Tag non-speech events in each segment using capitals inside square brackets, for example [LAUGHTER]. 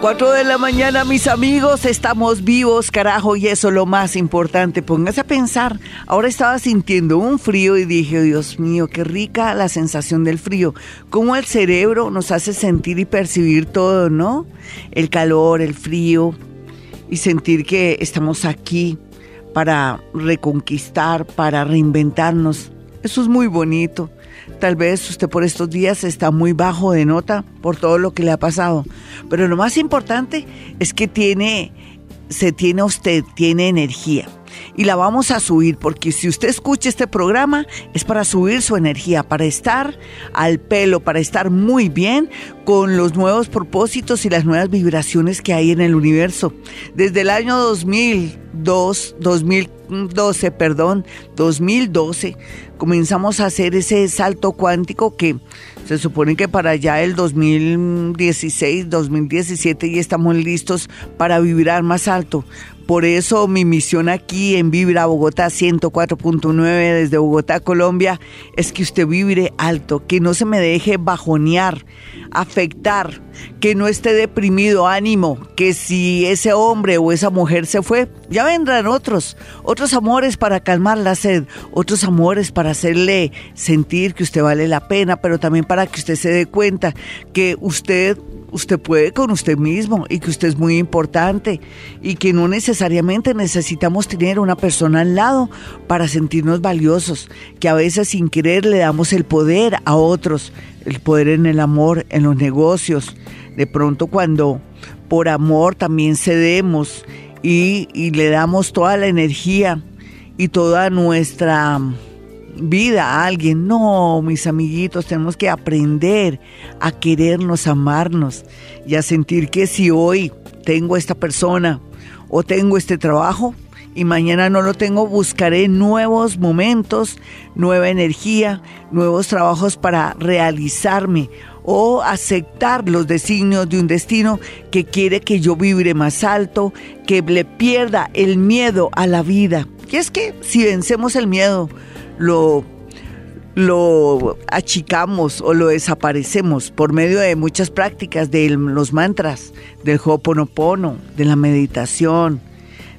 4 de la mañana, mis amigos, estamos vivos, carajo, y eso es lo más importante. Póngase a pensar. Ahora estaba sintiendo un frío y dije, Dios mío, qué rica la sensación del frío. Cómo el cerebro nos hace sentir y percibir todo, ¿no? El calor, el frío, y sentir que estamos aquí para reconquistar, para reinventarnos. Eso es muy bonito. Tal vez usted por estos días está muy bajo de nota por todo lo que le ha pasado. Pero lo más importante es que tiene, se tiene usted, tiene energía y la vamos a subir porque si usted escucha este programa es para subir su energía, para estar al pelo, para estar muy bien con los nuevos propósitos y las nuevas vibraciones que hay en el universo. Desde el año 2002, 2012, perdón, 2012, comenzamos a hacer ese salto cuántico que se supone que para allá el 2016, 2017 ya estamos listos para vibrar más alto. Por eso mi misión aquí en Vibra Bogotá 104.9 desde Bogotá, Colombia, es que usted vibre alto, que no se me deje bajonear, afectar, que no esté deprimido, ánimo, que si ese hombre o esa mujer se fue, ya vendrán otros, otros amores para calmar la sed, otros amores para hacerle sentir que usted vale la pena, pero también para que usted se dé cuenta que usted usted puede con usted mismo y que usted es muy importante y que no necesariamente necesitamos tener una persona al lado para sentirnos valiosos, que a veces sin querer le damos el poder a otros, el poder en el amor, en los negocios, de pronto cuando por amor también cedemos y, y le damos toda la energía y toda nuestra vida a alguien. No, mis amiguitos, tenemos que aprender a querernos, amarnos y a sentir que si hoy tengo esta persona o tengo este trabajo y mañana no lo tengo, buscaré nuevos momentos, nueva energía, nuevos trabajos para realizarme o aceptar los designios de un destino que quiere que yo vibre más alto, que le pierda el miedo a la vida. Y es que si vencemos el miedo, lo, lo achicamos o lo desaparecemos por medio de muchas prácticas de los mantras, del Ho'oponopono, de la meditación,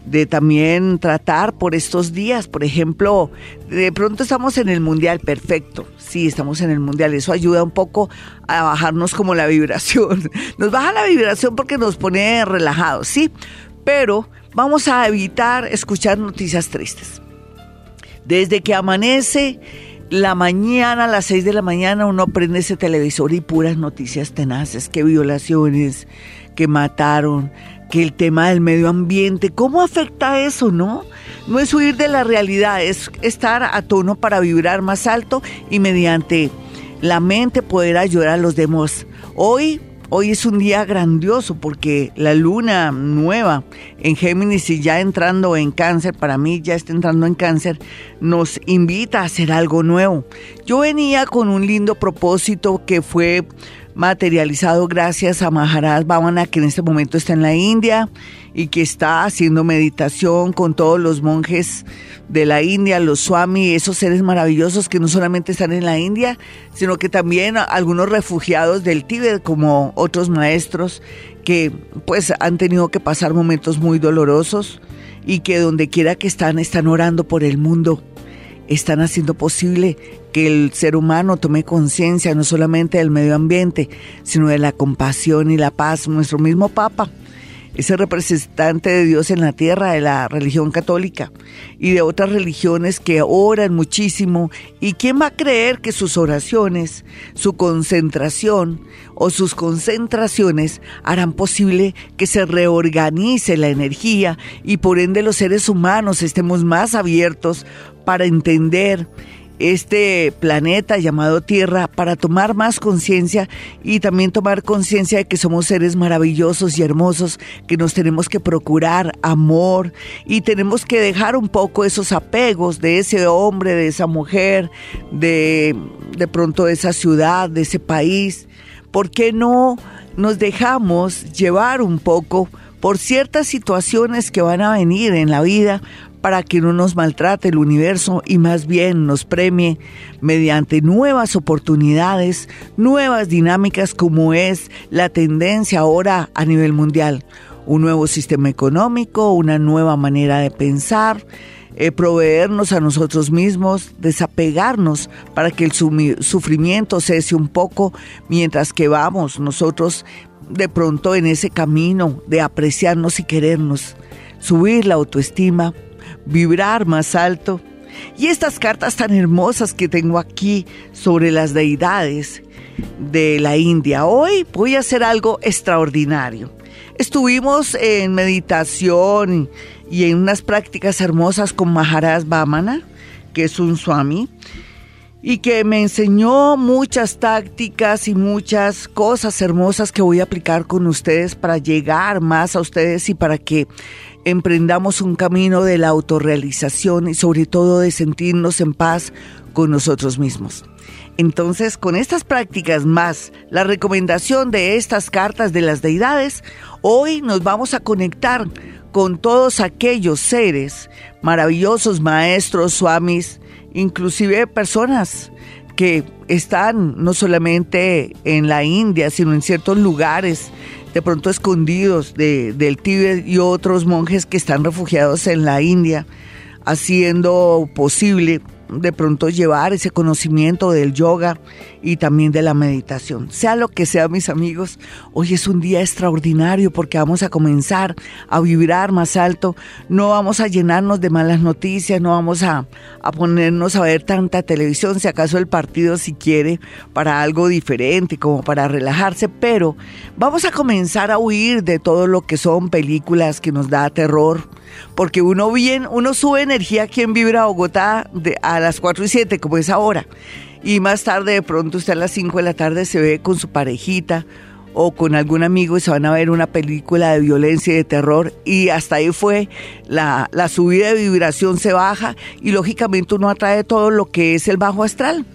de también tratar por estos días, por ejemplo, de pronto estamos en el mundial, perfecto, sí, estamos en el mundial, eso ayuda un poco a bajarnos como la vibración, [LAUGHS] nos baja la vibración porque nos pone relajados, sí, pero vamos a evitar escuchar noticias tristes. Desde que amanece la mañana, a las 6 de la mañana, uno prende ese televisor y puras noticias tenaces, que violaciones, que mataron, que el tema del medio ambiente, ¿cómo afecta eso, no? No es huir de la realidad, es estar a tono para vibrar más alto y mediante la mente poder ayudar a los demás. Hoy Hoy es un día grandioso porque la luna nueva en Géminis y ya entrando en cáncer, para mí ya está entrando en cáncer, nos invita a hacer algo nuevo. Yo venía con un lindo propósito que fue materializado gracias a Maharaj Bhavana, que en este momento está en la India y que está haciendo meditación con todos los monjes de la India, los Swami, esos seres maravillosos que no solamente están en la India, sino que también algunos refugiados del Tíbet, como otros maestros que pues han tenido que pasar momentos muy dolorosos y que donde quiera que están, están orando por el mundo están haciendo posible que el ser humano tome conciencia no solamente del medio ambiente, sino de la compasión y la paz. Nuestro mismo Papa, ese representante de Dios en la tierra, de la religión católica y de otras religiones que oran muchísimo. ¿Y quién va a creer que sus oraciones, su concentración o sus concentraciones harán posible que se reorganice la energía y por ende los seres humanos estemos más abiertos para entender este planeta llamado Tierra para tomar más conciencia y también tomar conciencia de que somos seres maravillosos y hermosos, que nos tenemos que procurar amor y tenemos que dejar un poco esos apegos de ese hombre, de esa mujer, de, de pronto de esa ciudad, de ese país. ¿Por qué no nos dejamos llevar un poco por ciertas situaciones que van a venir en la vida para que no nos maltrate el universo y más bien nos premie mediante nuevas oportunidades, nuevas dinámicas como es la tendencia ahora a nivel mundial. Un nuevo sistema económico, una nueva manera de pensar, eh, proveernos a nosotros mismos, desapegarnos para que el sufrimiento cese un poco mientras que vamos nosotros de pronto en ese camino de apreciarnos y querernos, subir la autoestima, vibrar más alto. Y estas cartas tan hermosas que tengo aquí sobre las deidades de la India. Hoy voy a hacer algo extraordinario. Estuvimos en meditación y en unas prácticas hermosas con Maharaj Vamana, que es un swami, y que me enseñó muchas tácticas y muchas cosas hermosas que voy a aplicar con ustedes para llegar más a ustedes y para que emprendamos un camino de la autorrealización y sobre todo de sentirnos en paz con nosotros mismos. Entonces, con estas prácticas más la recomendación de estas cartas de las deidades, hoy nos vamos a conectar con todos aquellos seres maravillosos, maestros, swamis, inclusive personas que están no solamente en la India, sino en ciertos lugares de pronto escondidos de, del Tíbet y otros monjes que están refugiados en la India, haciendo posible de pronto llevar ese conocimiento del yoga y también de la meditación. Sea lo que sea, mis amigos, hoy es un día extraordinario porque vamos a comenzar a vibrar más alto, no vamos a llenarnos de malas noticias, no vamos a, a ponernos a ver tanta televisión, si acaso el partido si quiere, para algo diferente, como para relajarse, pero vamos a comenzar a huir de todo lo que son películas que nos da terror, porque uno bien, uno sube energía aquí en Vibra Bogotá de, a las 4 y 7, como es ahora. Y más tarde, de pronto, usted a las 5 de la tarde se ve con su parejita o con algún amigo y se van a ver una película de violencia y de terror y hasta ahí fue la, la subida de vibración se baja y lógicamente uno atrae todo lo que es el bajo astral.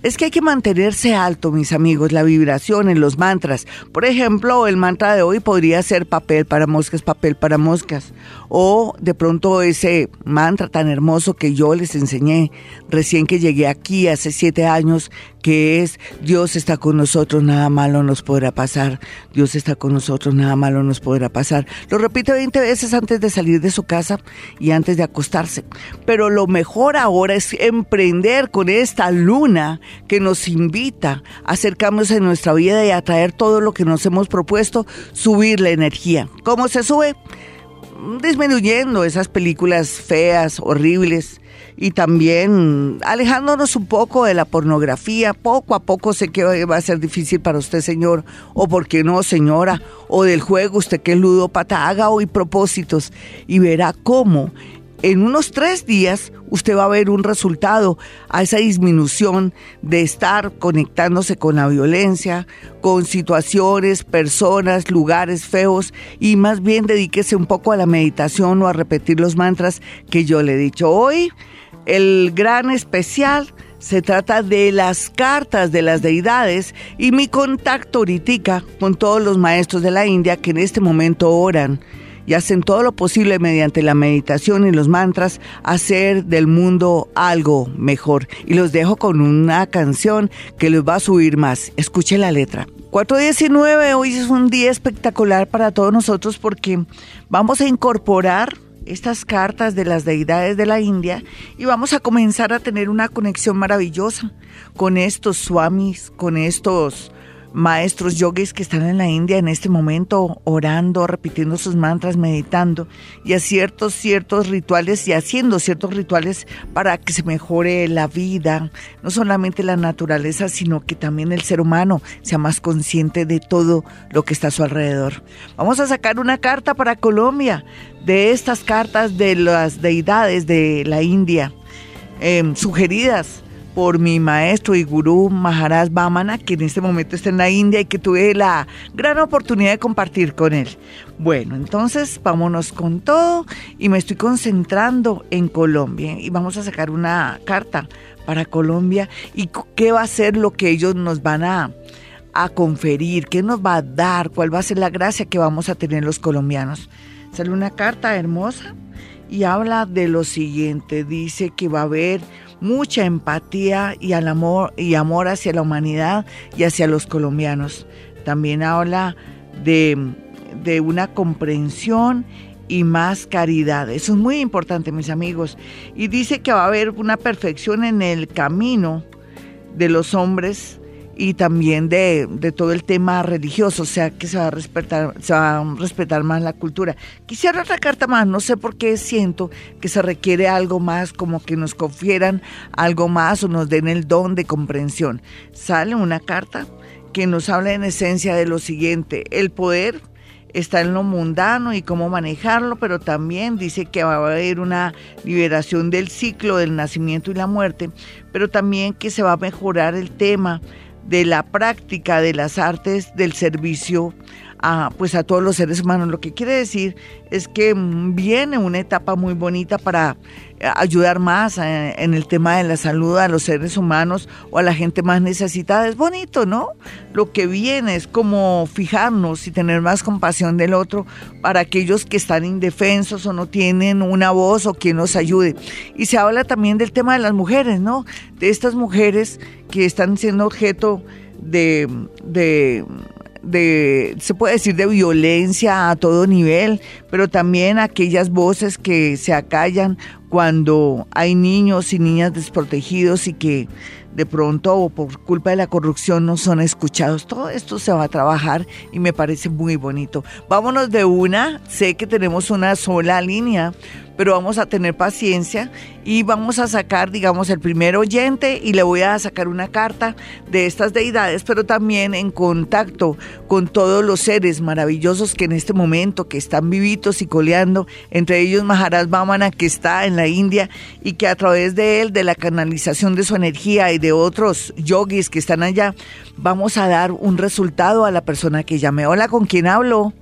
Es que hay que mantenerse alto, mis amigos, la vibración en los mantras. Por ejemplo, el mantra de hoy podría ser papel para moscas, papel para moscas. O de pronto ese mantra tan hermoso que yo les enseñé recién que llegué aquí hace siete años, que es Dios está con nosotros, nada malo nos podrá pasar. Dios está con nosotros, nada malo nos podrá pasar. Lo repite 20 veces antes de salir de su casa y antes de acostarse. Pero lo mejor ahora es emprender con esta luna que nos invita a acercarnos en nuestra vida y a traer todo lo que nos hemos propuesto, subir la energía. ¿Cómo se sube? Disminuyendo esas películas feas, horribles, y también alejándonos un poco de la pornografía. Poco a poco sé que va a ser difícil para usted, señor, o por qué no, señora, o del juego, usted que es ludópata, haga hoy propósitos y verá cómo en unos tres días usted va a ver un resultado a esa disminución de estar conectándose con la violencia, con situaciones, personas, lugares feos y más bien dedíquese un poco a la meditación o a repetir los mantras que yo le he dicho hoy. El gran especial se trata de las cartas de las deidades y mi contacto ahorita con todos los maestros de la India que en este momento oran y hacen todo lo posible mediante la meditación y los mantras hacer del mundo algo mejor. Y los dejo con una canción que les va a subir más. Escuche la letra. 419, hoy es un día espectacular para todos nosotros porque vamos a incorporar estas cartas de las deidades de la India y vamos a comenzar a tener una conexión maravillosa con estos swamis, con estos maestros yogis que están en la India en este momento orando, repitiendo sus mantras, meditando y a ciertos, rituales y haciendo ciertos rituales para que se mejore la vida, no solamente la naturaleza, sino que también el ser humano sea más consciente de todo lo que está a su alrededor. Vamos a sacar una carta para Colombia de estas cartas de las deidades de la India, em, sugeridas por mi maestro y gurú Maharaj Bamana, que en este momento está en la India y que tuve la gran oportunidad de compartir con él. Bueno, entonces vámonos con todo y me estoy concentrando en Colombia y vamos a sacar una carta para Colombia y qué va a ser lo que ellos nos van a, a conferir, qué nos va a dar, cuál va a ser la gracia que vamos a tener los colombianos. Sale una carta hermosa y habla de lo siguiente, dice que va a haber mucha empatía y, al amor, y amor hacia la humanidad y hacia los colombianos. También habla de, de una comprensión y más caridad. Eso es muy importante, mis amigos. Y dice que va a haber una perfección en el camino de los hombres y también de, todo el tema religioso, o sea que se va a respetar, se va a respetar más la cultura. Quisiera otra carta más, no sé por qué siento que se requiere algo más, como que nos confieran algo más o nos den el don de comprensión. Sale una carta que nos habla en esencia de lo siguiente, el poder está en lo mundano y cómo manejarlo, pero también dice que va a haber una liberación del ciclo del nacimiento y la muerte, pero también que se va a mejorar el tema de la práctica de las artes del servicio a, pues a todos los seres humanos. Lo que quiere decir es que viene una etapa muy bonita para ayudar más eh, en el tema de la salud a los seres humanos o a la gente más necesitada. Es bonito, ¿no? Lo que viene es como fijarnos y tener más compasión del otro para aquellos que están indefensos o no tienen una voz o quien los ayude. Y se habla también del tema de las mujeres, ¿no? De estas mujeres que están siendo objeto de, de de, se puede decir, de violencia a todo nivel, pero también aquellas voces que se acallan cuando hay niños y niñas desprotegidos y que de pronto o por culpa de la corrupción no son escuchados. Todo esto se va a trabajar y me parece muy bonito. Vámonos de una, sé que tenemos una sola línea, pero vamos a tener paciencia y vamos a sacar, digamos, el primer oyente y le voy a sacar una carta de estas deidades, pero también en contacto con todos los seres maravillosos que en este momento que están vivitos y coleando, entre ellos Maharaj Vamana que está en la India y que a través de él, de la canalización de su energía y de otros yogis que están allá, vamos a dar un resultado a la persona que llame. Hola, ¿con quién hablo?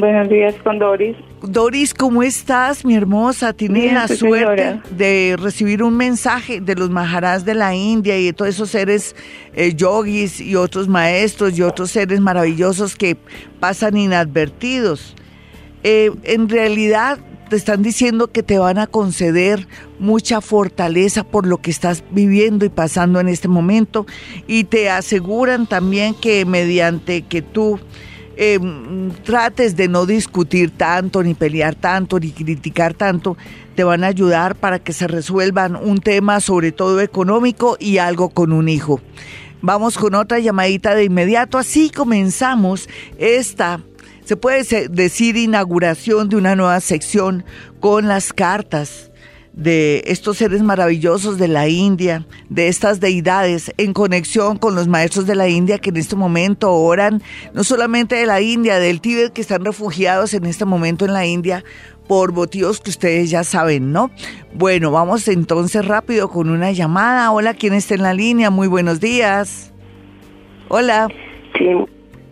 Buenos días con Doris. Doris, ¿cómo estás, mi hermosa? Tienes la suerte de recibir un mensaje de los maharás de la India y de todos esos seres eh, yogis y otros maestros y otros seres maravillosos que pasan inadvertidos. Eh, en realidad te están diciendo que te van a conceder mucha fortaleza por lo que estás viviendo y pasando en este momento y te aseguran también que mediante que tú eh, trates de no discutir tanto, ni pelear tanto, ni criticar tanto, te van a ayudar para que se resuelvan un tema sobre todo económico y algo con un hijo. Vamos con otra llamadita de inmediato, así comenzamos esta, se puede decir, inauguración de una nueva sección con las cartas de estos seres maravillosos de la India, de estas deidades, en conexión con los maestros de la India que en este momento oran, no solamente de la India, del Tíbet, que están refugiados en este momento en la India por motivos que ustedes ya saben, ¿no? Bueno, vamos entonces rápido con una llamada. Hola, ¿quién está en la línea? Muy buenos días. Hola. Sí,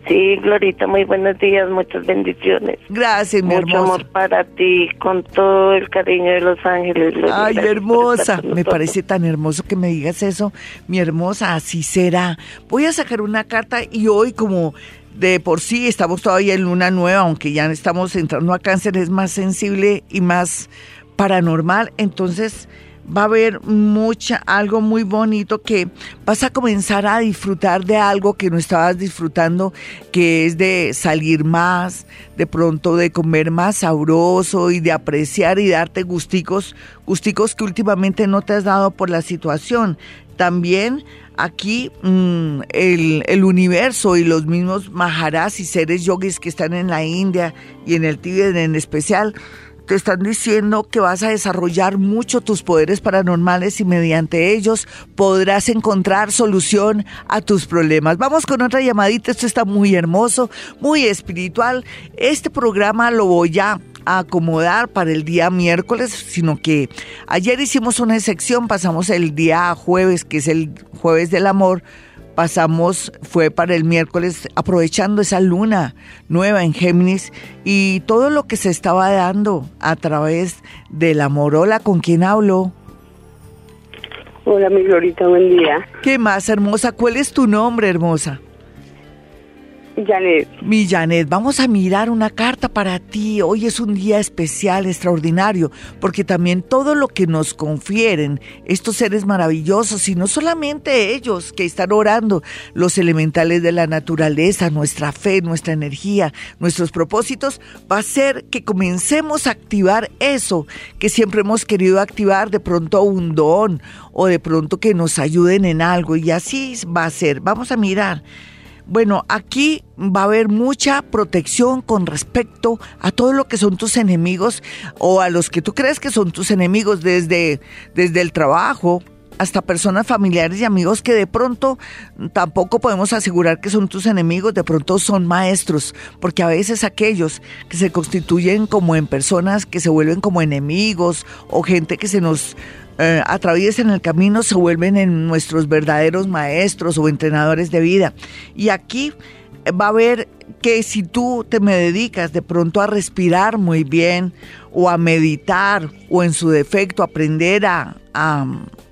Sí, Glorita, muy buenos días, muchas bendiciones. Gracias, mi Mucho amor para ti, con todo el cariño de los ángeles. Ay, hermosa, me parece tan hermoso que me digas eso, mi hermosa, así será. Voy a sacar una carta y hoy como de por sí estamos todavía en luna nueva, aunque ya estamos entrando a cáncer, es más sensible y más paranormal, entonces va a haber mucha, algo muy bonito que vas a comenzar a disfrutar de algo que no estabas disfrutando, que es de salir más, de pronto de comer más sabroso y de apreciar y darte gusticos, gusticos que últimamente no te has dado por la situación. También aquí mm, el, el, universo y los mismos maharás y seres yogis que están en la India y en el Tíbet en especial te están diciendo que vas a desarrollar mucho tus poderes paranormales y mediante ellos podrás encontrar solución a tus problemas. Vamos con otra llamadita, esto está muy hermoso, muy espiritual. Este programa lo voy a acomodar para el día miércoles, sino que ayer hicimos una sección, pasamos el día jueves, que es el jueves del amor, pasamos, fue para el miércoles, aprovechando esa luna nueva en Géminis y todo lo que se estaba dando a través de la morola con quien hablo. Hola, mi Glorita, buen día. ¿Qué más, hermosa? ¿Cuál es tu nombre, hermosa? Janet. Mi Janet, vamos a mirar una carta para ti. Hoy es un día especial, extraordinario, porque también todo lo que nos confieren estos seres maravillosos, y no solamente ellos que están orando, los elementales de la naturaleza, nuestra fe, nuestra energía, nuestros propósitos, va a ser que comencemos a activar eso que siempre hemos querido activar, de pronto un don o de pronto que nos ayuden en algo, y así va a ser. Vamos a mirar. Bueno, aquí va a haber mucha protección con respecto a todo lo que son tus enemigos o a los que tú crees que son tus enemigos desde, desde el trabajo hasta personas familiares y amigos que de pronto tampoco podemos asegurar que son tus enemigos, de pronto son maestros, porque a veces aquellos que se constituyen como en personas que se vuelven como enemigos o gente que se nos eh, atraviesen el camino se vuelven en nuestros verdaderos maestros o entrenadores de vida. Y aquí va a ver que si tú te me dedicas de pronto a respirar muy bien o a meditar o en su defecto aprender a,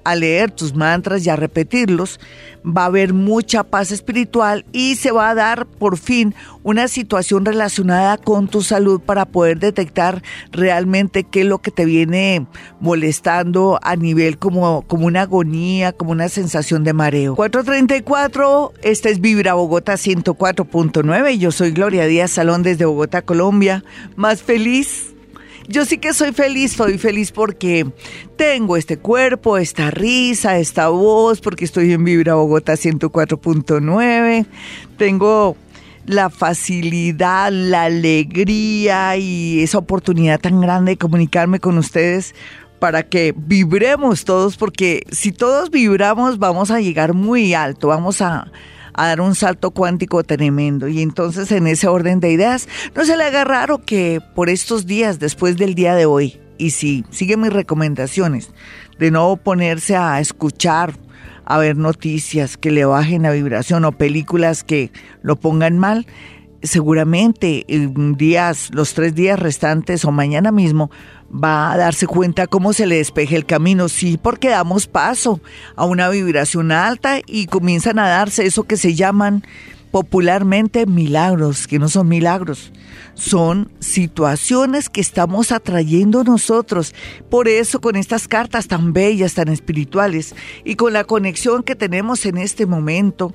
a leer tus mantras y a repetirlos, va a haber mucha paz espiritual y se va a dar por fin una situación relacionada con tu salud para poder detectar realmente qué es lo que te viene molestando a nivel como, como una agonía, como una sensación de mareo. 434, este es Vibra Bogotá 104.9 y yo soy Gloria Díaz Salón desde Bogotá, Colombia. Más feliz yo sí que soy feliz, soy feliz porque tengo este cuerpo, esta risa, esta voz, porque estoy en Vibra Bogotá 104.9. Tengo la facilidad, la alegría y esa oportunidad tan grande de comunicarme con ustedes para que vibremos todos, porque si todos vibramos vamos a llegar muy alto, vamos a, a dar un salto cuántico tremendo. Y entonces en ese orden de ideas, no se le haga raro que por estos días, después del día de hoy, y si sigue mis recomendaciones de no ponerse a escuchar, a ver noticias que le bajen la vibración o películas que lo pongan mal, seguramente en días, los tres días restantes o mañana mismo va a darse cuenta cómo se le despeje el camino, sí, porque damos paso a una vibración alta y comienzan a darse eso que se llaman popularmente milagros, que no son milagros, son situaciones que estamos atrayendo nosotros. Por eso con estas cartas tan bellas, tan espirituales y con la conexión que tenemos en este momento,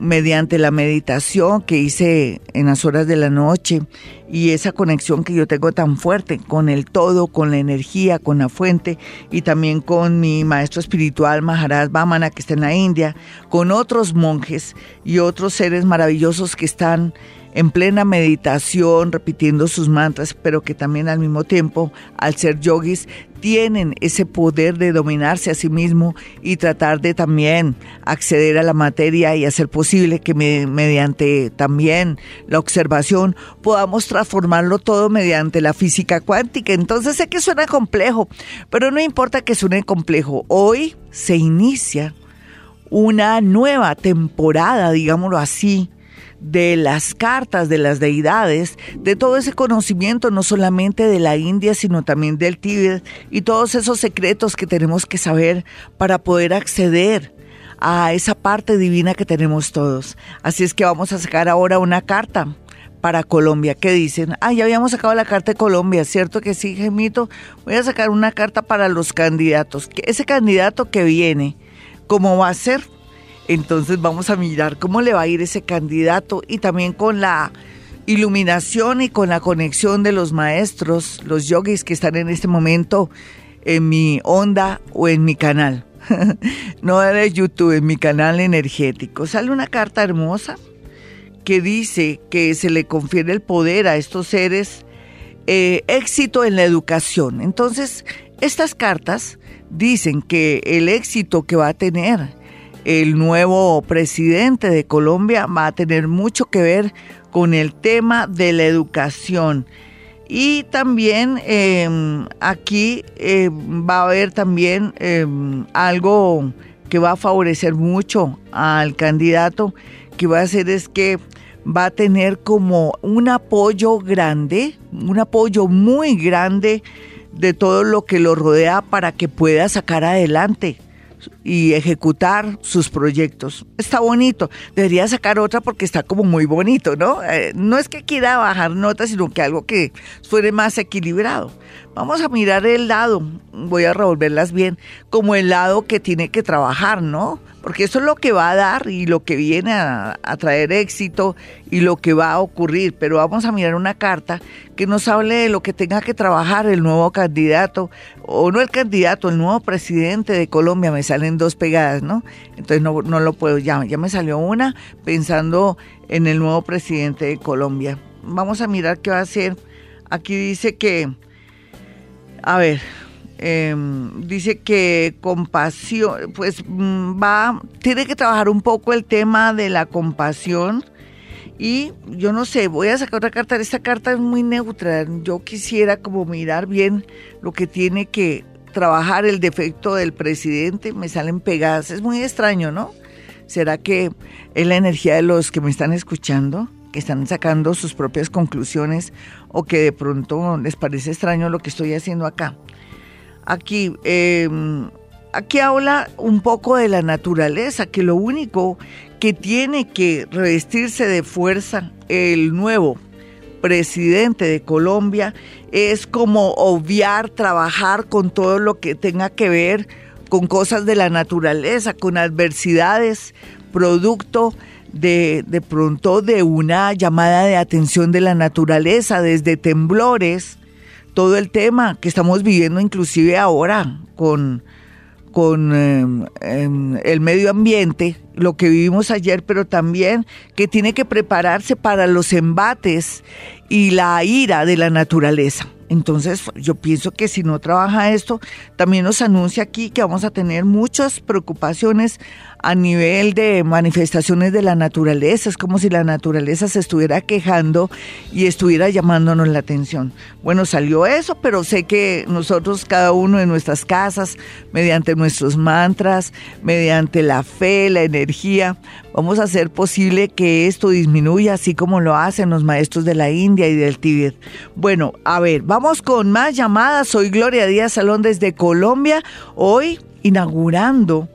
mediante la meditación que hice en las horas de la noche y esa conexión que yo tengo tan fuerte con el todo, con la energía, con la fuente y también con mi maestro espiritual Maharaj Vamana que está en la India, con otros monjes y otros seres maravillosos que están en plena meditación, repitiendo sus mantras, pero que también al mismo tiempo, al ser yogis, tienen ese poder de dominarse a sí mismo y tratar de también acceder a la materia y hacer posible que mediante también la observación podamos transformarlo todo mediante la física cuántica. Entonces sé que suena complejo, pero no importa que suene complejo. Hoy se inicia una nueva temporada, digámoslo así, de las cartas de las deidades, de todo ese conocimiento, no solamente de la India, sino también del Tíbet y todos esos secretos que tenemos que saber para poder acceder a esa parte divina que tenemos todos. Así es que vamos a sacar ahora una carta para Colombia. ¿Qué dicen? Ah, ya habíamos sacado la carta de Colombia, ¿cierto que sí, Gemito? Voy a sacar una carta para los candidatos. Ese candidato que viene, ¿cómo va a ser? Entonces vamos a mirar cómo le va a ir ese candidato y también con la iluminación y con la conexión de los maestros, los yogis que están en este momento en mi onda o en mi canal. [LAUGHS] no de YouTube, en mi canal energético. Sale una carta hermosa que dice que se le confiere el poder a estos seres, eh, éxito en la educación. Entonces, estas cartas dicen que el éxito que va a tener el nuevo presidente de Colombia va a tener mucho que ver con el tema de la educación. Y también em, aquí em, va a haber también em, algo que va a favorecer mucho al candidato, que va a hacer es que va a tener como un apoyo grande, un apoyo muy grande de todo lo que lo rodea para que pueda sacar adelante y ejecutar sus proyectos. Está bonito. Debería sacar otra porque está como muy bonito, ¿no? Eh, no es que quiera bajar notas, sino que algo que suene más equilibrado. Vamos a mirar el lado, voy a revolverlas bien, como el lado que tiene que trabajar, ¿no? Porque eso es lo que va a dar y lo que viene a, traer éxito y lo que va a ocurrir. Pero vamos a mirar una carta que nos hable de lo que tenga que trabajar el nuevo candidato, o no el candidato, el nuevo presidente de Colombia. Me salen dos pegadas, ¿no? Entonces no, no lo puedo, ya, ya me salió una pensando en el nuevo presidente de Colombia. Vamos a mirar qué va a hacer. Aquí dice que a ver, em, dice que compasión, pues mm, va, tiene que trabajar un poco el tema de la compasión. Y yo no sé, voy a sacar otra carta. Esta carta es muy neutra. Yo quisiera como mirar bien lo que tiene que trabajar el defecto del presidente. Me salen pegadas. Es muy extraño, ¿no? ¿Será que es la energía de los que me están escuchando? Que están sacando sus propias conclusiones o que de pronto les parece extraño lo que estoy haciendo acá. Aquí, em, aquí habla un poco de la naturaleza, que lo único que tiene que revestirse de fuerza el nuevo presidente de Colombia es como obviar, trabajar con todo lo que tenga que ver con cosas de la naturaleza, con adversidades, producto de, de pronto de una llamada de atención de la naturaleza, desde temblores, todo el tema que estamos viviendo inclusive ahora con, con em, em, el medio ambiente, lo que vivimos ayer, pero también que tiene que prepararse para los embates y la ira de la naturaleza. Entonces, yo pienso que si no trabaja esto, también nos anuncia aquí que vamos a tener muchas preocupaciones a nivel de manifestaciones de la naturaleza. Es como si la naturaleza se estuviera quejando y estuviera llamándonos la atención. Bueno, salió eso, pero sé que nosotros, cada uno en nuestras casas, mediante nuestros mantras, mediante la fe, la energía, vamos a hacer posible que esto disminuya, así como lo hacen los maestros de la India y del Tíbet. Bueno, a ver, vamos con más llamadas. Soy Gloria Díaz Salón desde Colombia, hoy inaugurando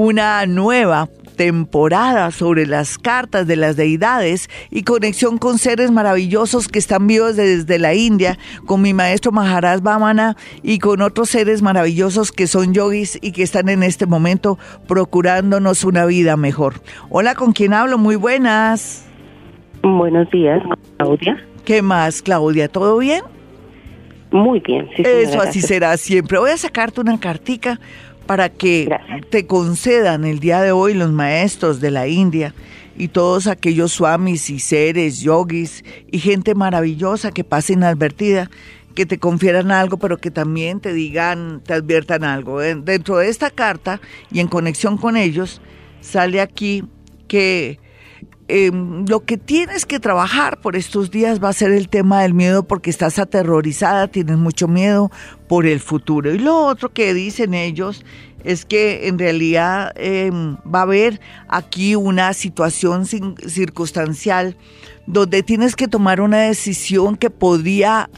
una nueva temporada sobre las cartas de las deidades y conexión con seres maravillosos que están vivos desde la India, con mi maestro Maharaj Vamana y con otros seres maravillosos que son yogis y que están en este momento procurándonos una vida mejor. Hola, ¿con quién hablo? Muy buenas. Buenos días, Claudia. ¿Qué más, Claudia? ¿Todo bien? Muy bien, sí. Eso así será siempre. Voy a sacarte una cartica para que te concedan el día de hoy los maestros de la India y todos aquellos swamis y seres, yogis y gente maravillosa que pase inadvertida, que te confieran algo, pero que también te digan, te adviertan algo. Dentro de esta carta y en conexión con ellos, sale aquí que Em, lo que tienes que trabajar por estos días va a ser el tema del miedo porque estás aterrorizada, tienes mucho miedo por el futuro. Y lo otro que dicen ellos es que en realidad em, va a haber aquí una situación circunstancial donde tienes que tomar una decisión que podría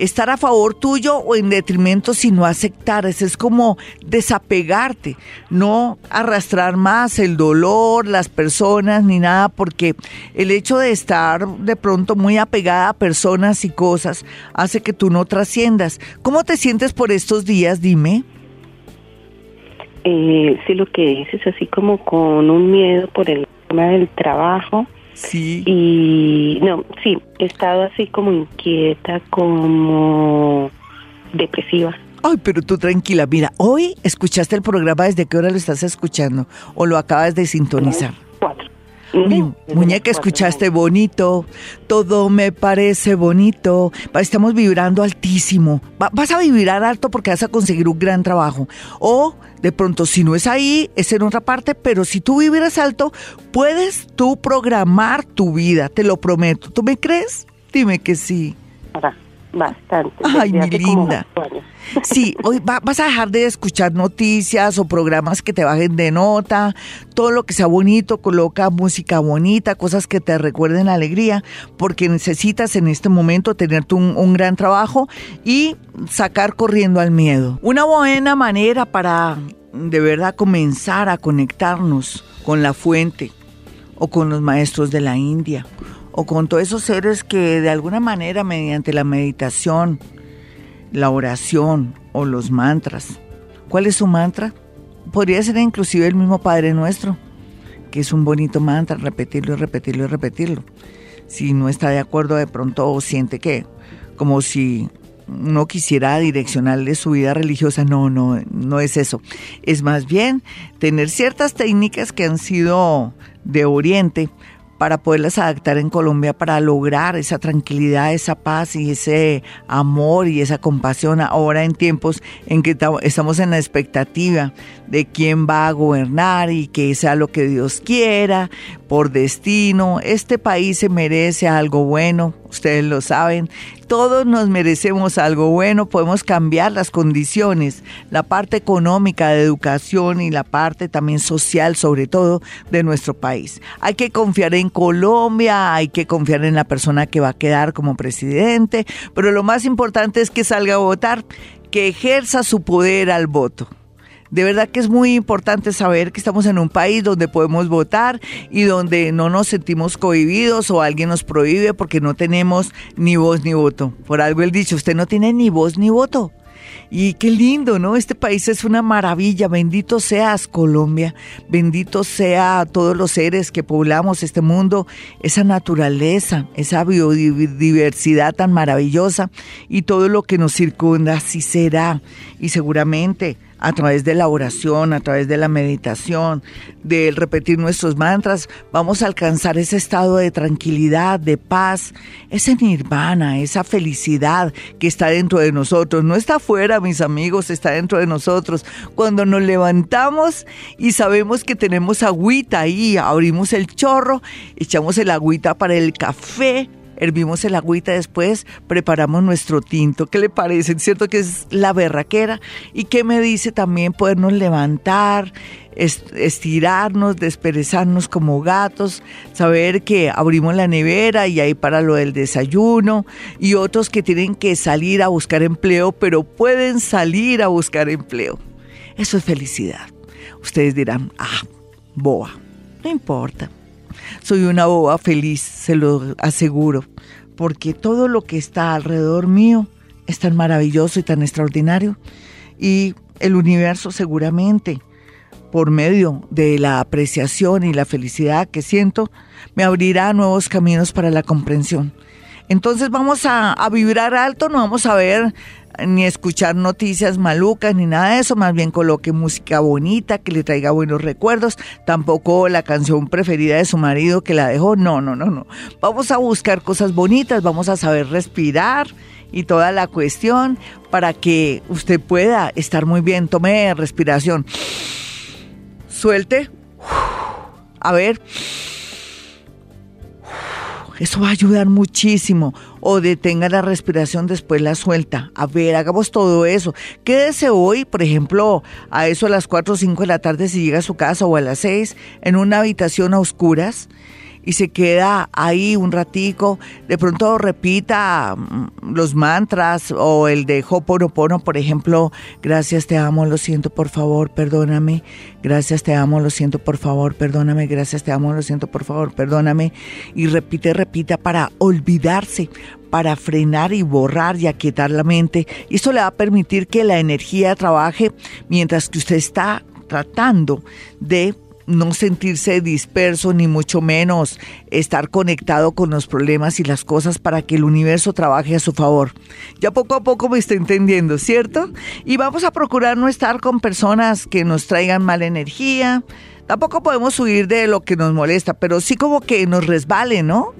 estar a favor tuyo o en detrimento si no aceptar. es como desapegarte, no arrastrar más el dolor, las personas ni nada, porque el hecho de estar de pronto muy apegada a personas y cosas hace que tú no trasciendas. ¿Cómo te sientes por estos días? Dime. Eh, sí, lo que dices, así como con un miedo por el tema del trabajo Sí. Y no, sí, he estado así como inquieta, como depresiva. Ay, pero tú tranquila, mira, hoy escuchaste el programa, ¿desde qué hora lo estás escuchando? ¿O lo acabas de sintonizar? Muñeca, escuchaste bonito, todo me parece bonito. Estamos vibrando altísimo. vas a vibrar alto porque vas a conseguir un gran trabajo. O de pronto, si no es ahí, es en otra parte, pero si tú vibras alto, puedes tú programar tu vida, te lo prometo. ¿Tú me crees? Dime que sí. Bastante. Ay, mi linda. [LAUGHS] Sí, hoy va- vas a dejar de escuchar noticias o programas que te bajen de nota, todo lo que sea bonito, coloca música bonita, cosas que te recuerden la alegría, porque necesitas en este momento tener un, un gran trabajo y sacar corriendo al miedo. Una buena manera para de verdad comenzar a conectarnos con la fuente o con los maestros de la India o con todos esos seres que de alguna manera mediante la meditación, la oración o los mantras. ¿Cuál es su mantra? Podría ser inclusive el mismo Padre Nuestro, que es un bonito mantra, repetirlo y repetirlo y repetirlo. Si no está de acuerdo de pronto o siente que como si no quisiera direccionarle su vida religiosa, no, no, no es eso. Es más bien tener ciertas técnicas que han sido de Oriente para poderlas adaptar en Colombia para lograr esa tranquilidad, esa paz y ese amor y esa compasión ahora en tiempos en que ta- estamos en la expectativa de quién va a gobernar y que sea lo que Dios quiera por destino. Este país se merece algo bueno, ustedes lo saben. Todos nos merecemos algo bueno, podemos cambiar las condiciones, la parte económica de educación y la parte también social, sobre todo, de nuestro país. Hay que confiar en Colombia, hay que confiar en la persona que va a quedar como presidente, pero lo más importante es que salga a votar, que ejerza su poder al voto. De verdad que es muy importante saber que estamos en un país donde podemos votar y donde no nos sentimos cohibidos o alguien nos prohíbe porque no tenemos ni voz ni voto. Por algo el dicho, usted no tiene ni voz ni voto. Y qué lindo, ¿no? Este país es una maravilla. Bendito seas Colombia. Bendito sea todos los seres que poblamos este mundo, esa naturaleza, esa biodiversidad tan maravillosa y todo lo que nos circunda. Así será. Y seguramente a través de la oración, a través de la meditación, del repetir nuestros mantras, vamos a alcanzar ese estado de tranquilidad, de paz, ese nirvana, esa felicidad que está dentro de nosotros. No está afuera, mis amigos, está dentro de nosotros. Cuando nos levantamos y sabemos que tenemos agüita ahí, abrimos el chorro, echamos el agüita para el café, hervimos el agüita, después preparamos nuestro tinto. ¿Qué le parece? ¿Cierto que es la berraquera? ¿Y qué me dice también podernos levantar, est- estirarnos, desperezarnos como gatos, saber que abrimos la nevera y ahí para lo del desayuno, y otros que tienen que salir a buscar empleo, pero pueden salir a buscar empleo? Eso es felicidad. Ustedes dirán, ah, boa, no importa. Soy una boba feliz, se lo aseguro, porque todo lo que está alrededor mío es tan maravilloso y tan extraordinario. Y el universo seguramente, por medio de la apreciación y la felicidad que siento, me abrirá nuevos caminos para la comprensión. Entonces vamos a, a vibrar alto, no vamos a ver ni escuchar noticias malucas ni nada de eso, más bien coloque música bonita que le traiga buenos recuerdos, tampoco la canción preferida de su marido que la dejó, no, no, no, no. Vamos a buscar cosas bonitas, vamos a saber respirar y toda la cuestión para que usted pueda estar muy bien. Tome respiración. Suelte. A ver. Eso va a ayudar muchísimo. O detenga la respiración, después la suelta. A ver, hagamos todo eso. Quédese hoy, por ejemplo, a eso a las 4 o 5 de la tarde si llega a su casa o a las 6, en una habitación a oscuras y se queda ahí un ratico, de pronto repita mm, los mantras o el de Hoponopono, por ejemplo, gracias te amo, lo siento, por favor, perdóname, gracias te amo, lo siento, por favor, perdóname, gracias te amo, lo siento, por favor, perdóname, y repite, repita para olvidarse, para frenar y borrar y aquietar la mente. Y esto le va a permitir que la energía trabaje mientras que usted está tratando de no sentirse disperso ni mucho menos estar conectado con los problemas y las cosas para que el universo trabaje a su favor. Ya poco a poco me está entendiendo, ¿cierto? Y vamos a procurar no estar con personas que nos traigan mala energía. Tampoco podemos huir de lo que nos molesta, pero sí como que nos resbale, ¿no?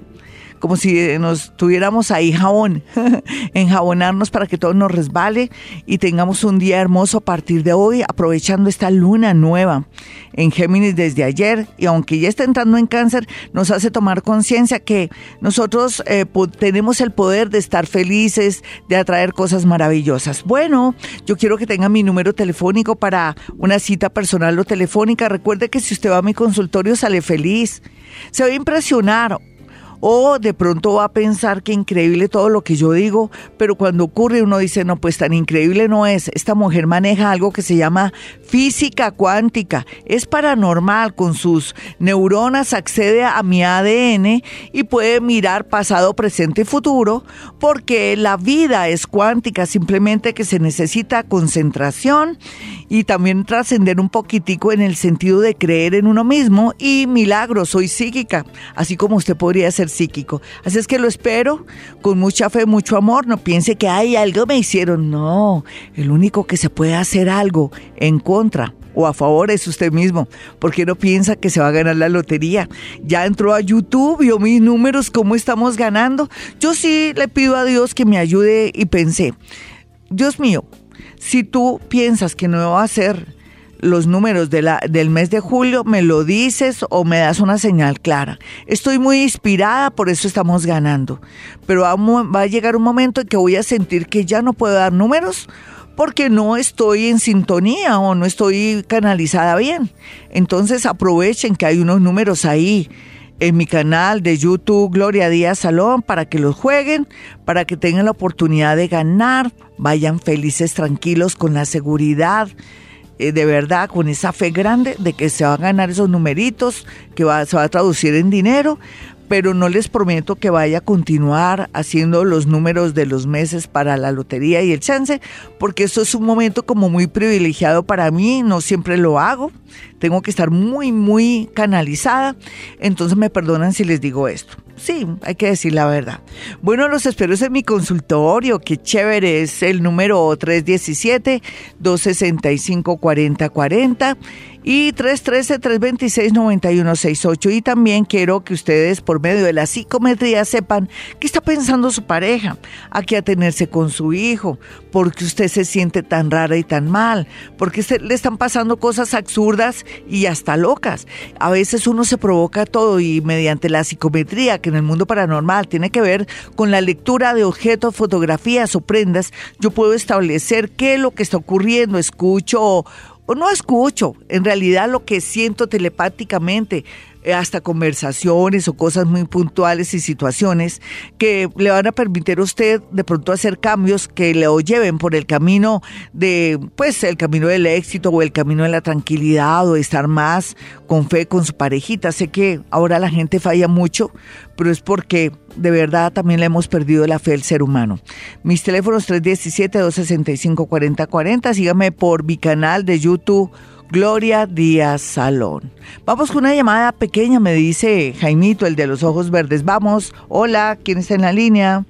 Como si nos tuviéramos ahí jabón, [LAUGHS] enjabonarnos para que todo nos resbale y tengamos un día hermoso a partir de hoy, aprovechando esta luna nueva, en Géminis desde ayer y aunque ya está entrando en cáncer, nos hace tomar conciencia que nosotros eh, tenemos el poder de estar felices, de atraer cosas maravillosas. Bueno, yo quiero que tenga mi número telefónico para una cita personal o telefónica. Recuerde que si usted va a mi consultorio sale feliz. Se va a impresionar o de pronto va a pensar que increíble todo lo que yo digo, pero cuando ocurre uno dice, no, pues tan increíble no es. Esta mujer maneja algo que se llama física cuántica. Es paranormal, con sus neuronas accede a mi ADN y puede mirar pasado, presente y futuro, porque la vida es cuántica, simplemente que se necesita concentración y también trascender un poquitico en el sentido de creer en uno mismo y milagro, soy psíquica, así como usted podría ser psíquico. Así es que lo espero con mucha fe, mucho amor. No piense que hay algo me hicieron. No, el único que se puede hacer algo en contra o a favor es usted mismo, porque no piensa que se va a ganar la lotería. Ya entró a YouTube, vio mis números, cómo estamos ganando. Yo sí le pido a Dios que me ayude y pensé, Dios mío, si tú piensas que no va a ser los números de la, del mes de julio, me lo dices o me das una señal clara. Estoy muy inspirada, por eso estamos ganando. Pero va a llegar un momento en que voy a sentir que ya no puedo dar números porque no estoy en sintonía o no estoy canalizada bien. Entonces aprovechen que hay unos números ahí en mi canal de YouTube Gloria Díaz Salón para que los jueguen, para que tengan la oportunidad de ganar, vayan felices, tranquilos, con la seguridad eh, de verdad con esa fe grande de que se van a ganar esos numeritos, que va, se va a traducir en dinero, pero no les prometo que vaya a continuar haciendo los números de los meses para la lotería y el chance, porque esto es un momento como muy privilegiado para mí, no siempre lo hago, tengo que estar muy, muy canalizada, entonces me perdonan si les digo esto. Sí, hay que decir la verdad. Bueno, los espero en mi consultorio, qué chévere, es el número 317-265-4040 y 313-326-9168. Y también quiero que ustedes, por medio de la psicometría, sepan qué está pensando su pareja, a qué atenerse con su hijo, porque usted se siente tan rara y tan mal, porque le están pasando cosas absurdas y hasta locas. A veces uno se provoca todo y mediante la psicometría, que en el mundo paranormal tiene que ver con la lectura de objetos, fotografías o prendas, yo puedo establecer qué es lo que está ocurriendo, escucho o no escucho, en realidad lo que siento telepáticamente, hasta conversaciones o cosas muy puntuales y situaciones que le van a permitir a usted de pronto hacer cambios que le lleven por el camino de, pues, el camino del éxito o el camino de la tranquilidad o estar más con fe con su parejita. Sé que ahora la gente falla mucho, pero es porque de verdad también le hemos perdido la fe al ser humano. Mis teléfonos 317-265-4040, sígame por mi canal de YouTube Gloria Díaz Salón. Vamos con una llamada pequeña, me dice Jaimito, el de los ojos verdes. Vamos, hola, ¿quién está en la línea?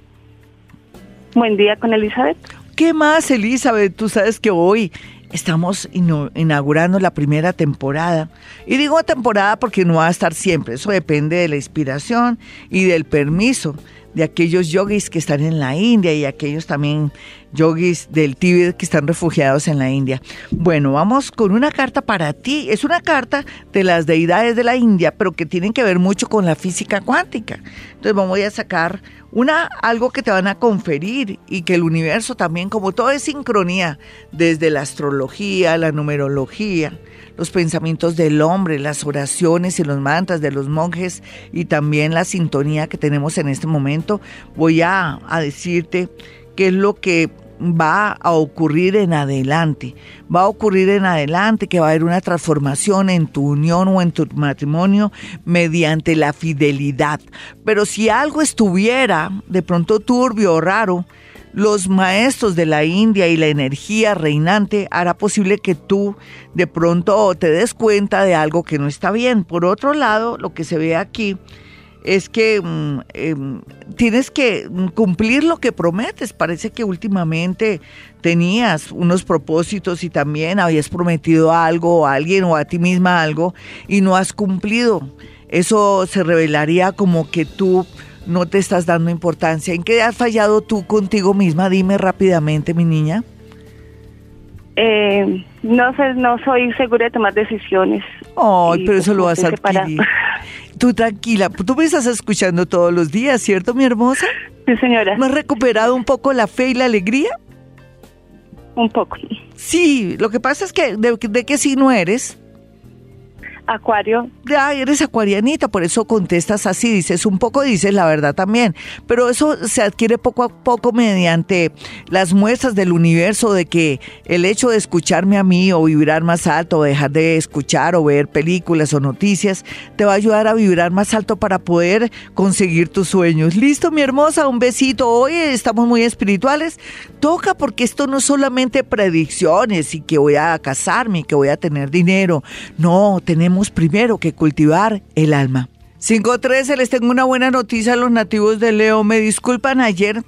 Buen día con Elizabeth. ¿Qué más, Elizabeth? Tú sabes que hoy estamos inaugurando la primera temporada. Y digo temporada porque no va a estar siempre, eso depende de la inspiración y del permiso de aquellos yogis que están en la India y aquellos también yogis del Tíbet que están refugiados en la India. Bueno, vamos con una carta para ti. Es una carta de las deidades de la India, pero que tienen que ver mucho con la física cuántica. Entonces vamos a sacar una algo que te van a conferir y que el universo también, como todo es sincronía, desde la astrología, la numerología, los pensamientos del hombre, las oraciones y los mantras de los monjes y también la sintonía que tenemos en este momento, voy a, a decirte qué es lo que va a ocurrir en adelante. Va a ocurrir en adelante que va a haber una transformación en tu unión o en tu matrimonio mediante la fidelidad. Pero si algo estuviera de pronto turbio o raro, los maestros de la India y la energía reinante hará posible que tú de pronto te des cuenta de algo que no está bien. Por otro lado, lo que se ve aquí es que mm, em, tienes que cumplir lo que prometes. Parece que últimamente tenías unos propósitos y también habías prometido algo a alguien o a ti misma algo y no has cumplido. Eso se revelaría como que tú no te estás dando importancia. ¿En qué has fallado tú contigo misma? Dime rápidamente, mi niña. Eh, no sé, no soy segura de tomar decisiones. Ay, pero eso lo vas a adquirir. [LAUGHS] Tú tranquila, tú me estás escuchando todos los días, ¿cierto, mi hermosa? Sí, señora. ¿No has recuperado un poco la fe y la alegría? Un poco. Sí, lo que pasa es que, ¿de, de qué signo eres? Acuario. Ya, eres acuarianita, por eso contestas así, dices un poco, dices la verdad también. Pero eso se adquiere poco a poco mediante las muestras del universo de que el hecho de escucharme a mí o vibrar más alto, o dejar de escuchar o ver películas o noticias, te va a ayudar a vibrar más alto para poder conseguir tus sueños. Listo, mi hermosa, un besito. Hoy estamos muy espirituales. Toca porque esto no es solamente predicciones y que voy a casarme y que voy a tener dinero. No, tenemos primero que cultivar el alma. 5.13, les tengo una buena noticia a los nativos de Leo. Me disculpan, ayer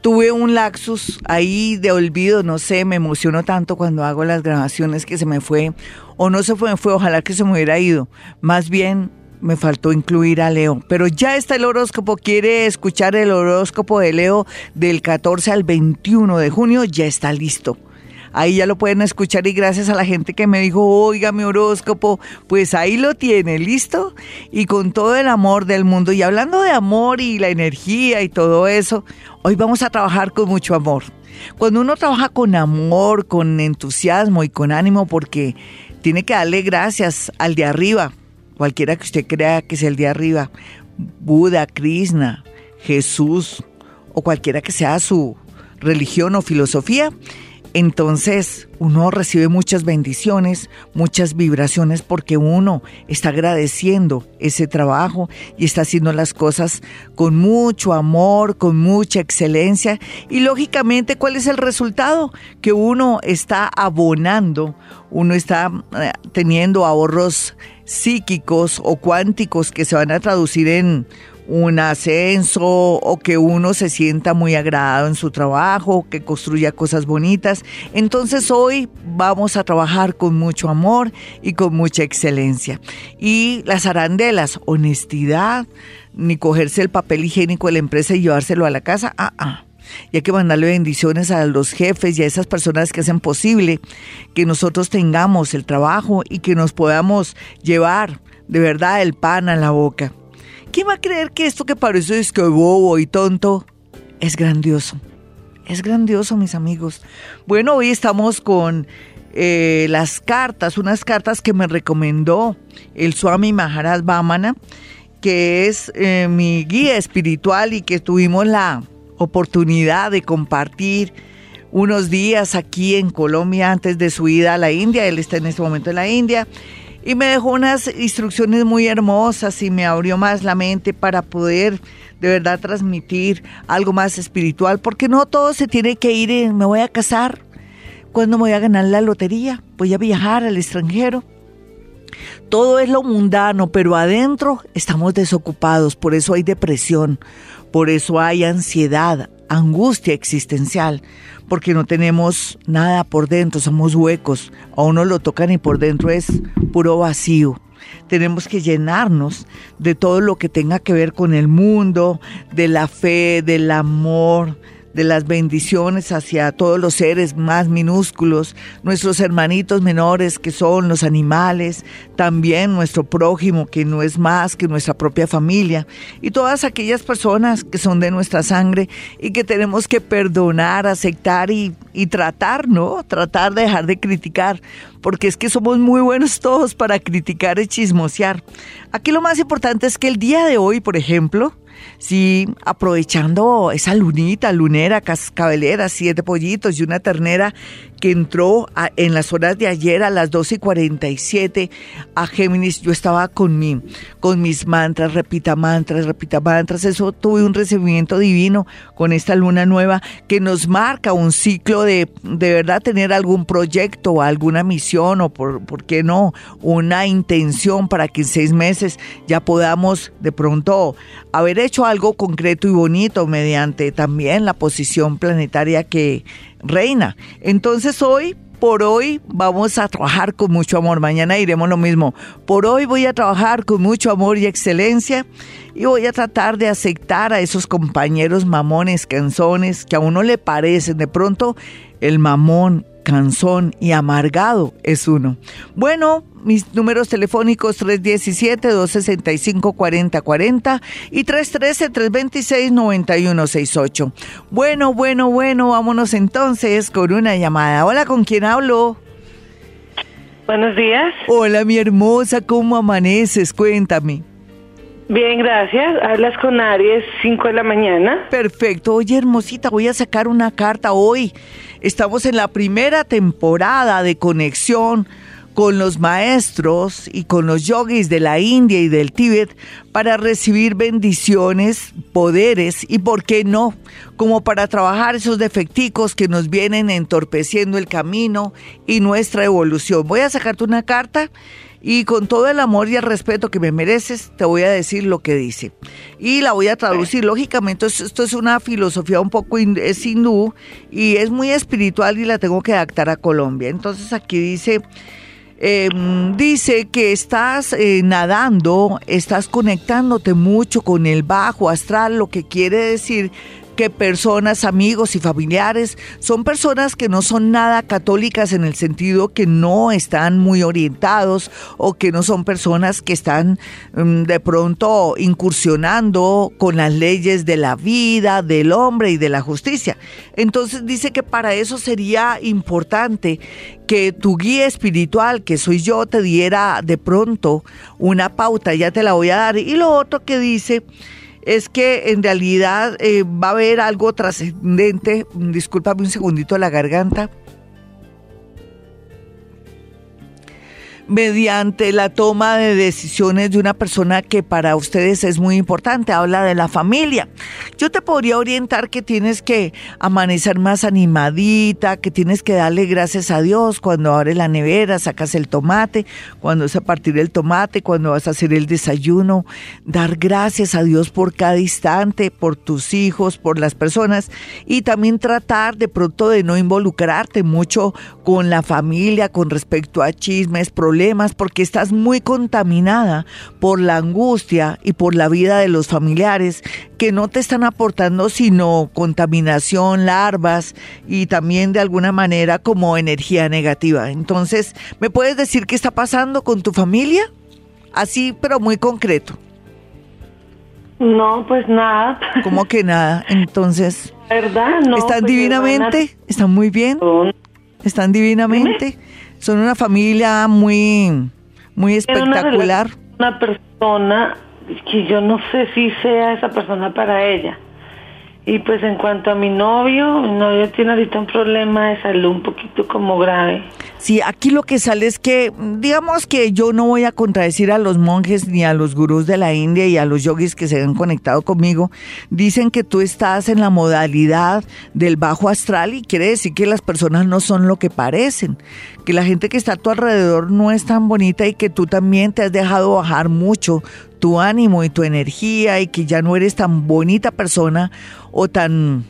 tuve un laxus ahí de olvido, no sé, me emociono tanto cuando hago las grabaciones que se me fue, o no se fue, fue, ojalá que se me hubiera ido. Más bien me faltó incluir a Leo, pero ya está el horóscopo, quiere escuchar el horóscopo de Leo del 14 al 21 de junio, ya está listo. Ahí ya lo pueden escuchar y gracias a la gente que me dijo, oiga mi horóscopo, pues ahí lo tiene, ¿listo? Y con todo el amor del mundo. Y hablando de amor y la energía y todo eso, hoy vamos a trabajar con mucho amor. Cuando uno trabaja con amor, con entusiasmo y con ánimo, porque tiene que darle gracias al de arriba, cualquiera que usted crea que es el de arriba, Buda, Krishna, Jesús o cualquiera que sea su religión o filosofía, entonces uno recibe muchas bendiciones, muchas vibraciones porque uno está agradeciendo ese trabajo y está haciendo las cosas con mucho amor, con mucha excelencia y lógicamente ¿cuál es el resultado? Que uno está abonando, uno está eh, teniendo ahorros psíquicos o cuánticos que se van a traducir en un ascenso o que uno se sienta muy agradado en su trabajo, que construya cosas bonitas. Entonces hoy vamos a trabajar con mucho amor y con mucha excelencia. Y las arandelas, honestidad, ni cogerse el papel higiénico de la empresa y llevárselo a la casa. Ah, ah. Y hay que mandarle bendiciones a los jefes y a esas personas que hacen posible que nosotros tengamos el trabajo y que nos podamos llevar de verdad el pan a la boca. ¿Quién va a creer que esto que parece es que bobo y tonto es grandioso? Es grandioso, mis amigos. Bueno, hoy estamos con eh, las cartas, unas cartas que me recomendó el Swami Maharaj Vamana, que es eh, mi guía espiritual y que tuvimos la oportunidad de compartir unos días aquí en Colombia antes de su ida a la India. Él está en este momento en la India y me dejó unas instrucciones muy hermosas y me abrió más la mente para poder de verdad transmitir algo más espiritual, porque no todo se tiene que ir en me voy a casar, cuando me voy a ganar la lotería, voy a viajar al extranjero. Todo es lo mundano, pero adentro estamos desocupados, por eso hay depresión, por eso hay ansiedad, angustia existencial, porque no tenemos nada por dentro, somos huecos, a uno lo tocan y por dentro es puro vacío. Tenemos que llenarnos de todo lo que tenga que ver con el mundo, de la fe, del amor, de las bendiciones hacia todos los seres más minúsculos, nuestros hermanitos menores que son los animales, también nuestro prójimo que no es más que nuestra propia familia y todas aquellas personas que son de nuestra sangre y que tenemos que perdonar, aceptar y, y tratar, ¿no? Tratar de dejar de criticar, porque es que somos muy buenos [LAUGHS] todos para criticar y chismosear. Aquí lo más importante es que el día de hoy, por ejemplo, Sí, aprovechando esa lunita, lunera, cascabelera, siete pollitos y una ternera que entró en las horas de ayer a las 12 y 47 a Géminis, yo estaba con, mi, con mis mantras, repita mantras, repita mantras, eso tuve un recibimiento divino con esta luna nueva que nos marca un ciclo de de verdad tener algún proyecto alguna misión o por, por qué no, una intención para que en seis meses ya podamos de pronto haber hecho algo concreto y bonito mediante también la posición planetaria que reina. Entonces hoy, por hoy, vamos a trabajar con mucho amor. Mañana iremos lo mismo. Por hoy voy a trabajar con mucho amor y excelencia y voy a tratar de aceptar a esos compañeros mamones, canzones que a uno le parecen. De pronto el mamón cansón y amargado es uno. Bueno, mis números telefónicos 317-265-4040 y 313-326-9168. Bueno, bueno, bueno, vámonos entonces con una llamada. Hola, ¿con quién hablo? Buenos días. Hola, mi hermosa, ¿cómo amaneces? Cuéntame. Bien, gracias. Hablas con Aries, 5 de la mañana. Perfecto. Oye, hermosita, voy a sacar una carta hoy. Estamos en la primera temporada de conexión con los maestros y con los yogis de la India y del Tíbet para recibir bendiciones, poderes y, ¿por qué no?, como para trabajar esos defecticos que nos vienen entorpeciendo el camino y nuestra evolución. Voy a sacarte una carta y con todo el amor y el respeto que me mereces, te voy a decir lo que dice. Y la voy a traducir. Lógicamente, esto es una filosofía un poco es hindú y es muy espiritual y la tengo que adaptar a Colombia. Entonces aquí dice... Em, dice que estás eh, nadando, estás conectándote mucho con el bajo astral, lo que quiere decir que personas, amigos y familiares son personas que no son nada católicas en el sentido que no están muy orientados o que no son personas que están mm, de pronto incursionando con las leyes de la vida, del hombre y de la justicia. Entonces dice que para eso sería importante que tu guía espiritual, que soy yo, te diera de pronto una pauta, ya te la voy a dar. Y lo otro que dice es que en realidad eh, va a haber algo trascendente. Discúlpame un segundito la garganta. Mediante la toma de decisiones de una persona que para ustedes es muy importante, habla de la familia. Yo te podría orientar que tienes que amanecer más animadita, que tienes que darle gracias a Dios cuando abres la nevera, sacas el tomate, cuando vas a partir el tomate, cuando vas a hacer el desayuno, dar gracias a Dios por cada instante, por tus hijos, por las personas y también tratar de pronto de no involucrarte mucho con la familia con respecto a chismes, problemas, porque estás muy contaminada por la angustia y por la vida de los familiares que no te están aportando sino contaminación, larvas y también de alguna manera como energía negativa. Entonces, ¿me puedes decir qué está pasando con tu familia? Así, pero muy concreto. No, pues nada. ¿Cómo que nada? Entonces, ¿verdad? No, ¿están pues, divinamente? ¿Están muy bien? ¿Están divinamente? Son una familia muy, muy espectacular. Una, persona que yo no sé si sea esa persona para ella. Y pues en cuanto a mi novio, mi novio tiene ahorita un problema de salud un poquito como grave. Sí, aquí lo que sale es que, digamos que yo no voy a contradecir a los monjes ni a los gurús de la India y a los yogis que se han conectado conmigo. Dicen que tú estás en la modalidad del bajo astral y quiere decir que las personas no son lo que parecen, que la gente que está a tu alrededor no es tan bonita y que tú también te has dejado bajar mucho tu ánimo y tu energía y que ya no eres tan bonita persona o tan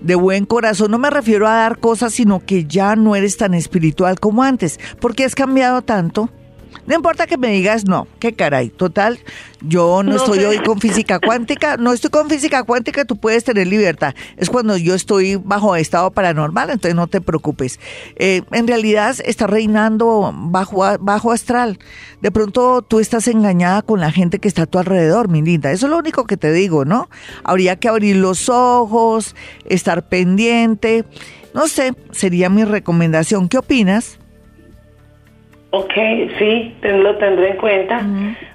de buen corazón. No me refiero a dar cosas, sino que ya no eres tan espiritual como antes. porque has cambiado tanto? No importa que me digas no, qué caray, total, yo no, estoy hoy con física cuántica, no estoy con física cuántica, tú puedes tener libertad. Es cuando yo estoy bajo estado paranormal, entonces no te preocupes. Eh, en realidad está reinando bajo, bajo astral. De pronto tú estás engañada con la gente que está a tu alrededor, mi linda. Eso es lo único que te digo, ¿no? Habría que abrir los ojos, estar pendiente. No sé, sería mi recomendación. ¿Qué opinas? Ok, sí, lo tendré en cuenta.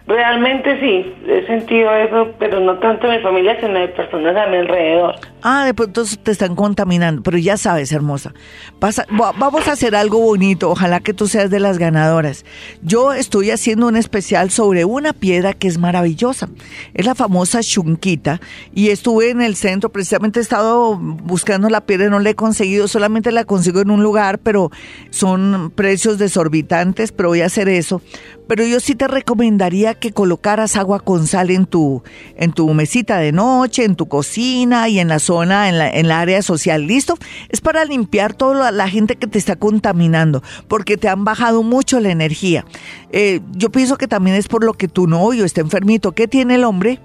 Realmente sí, he sentido eso, pero no tanto de mi familia, sino de personas a mi alrededor. Ah, de pronto te están contaminando, pero ya sabes, hermosa. vamos a hacer algo bonito, ojalá que tú seas de las ganadoras. Yo estoy haciendo un especial sobre una piedra que es maravillosa. Es la famosa chunquita y estuve en el centro, precisamente he estado buscando la piedra, no la he conseguido, solamente la consigo en un lugar, pero son precios desorbitantes, pero voy a hacer eso pero yo sí te recomendaría que colocaras agua con sal en tu, en tu mesita de noche, en tu cocina y en la zona, en la, en la área social. ¿Listo? Es para limpiar toda la gente que te está contaminando, porque te han bajado mucho la energía. Eh, yo pienso que también es por lo que tu novio está enfermito. ¿Qué tiene el hombre?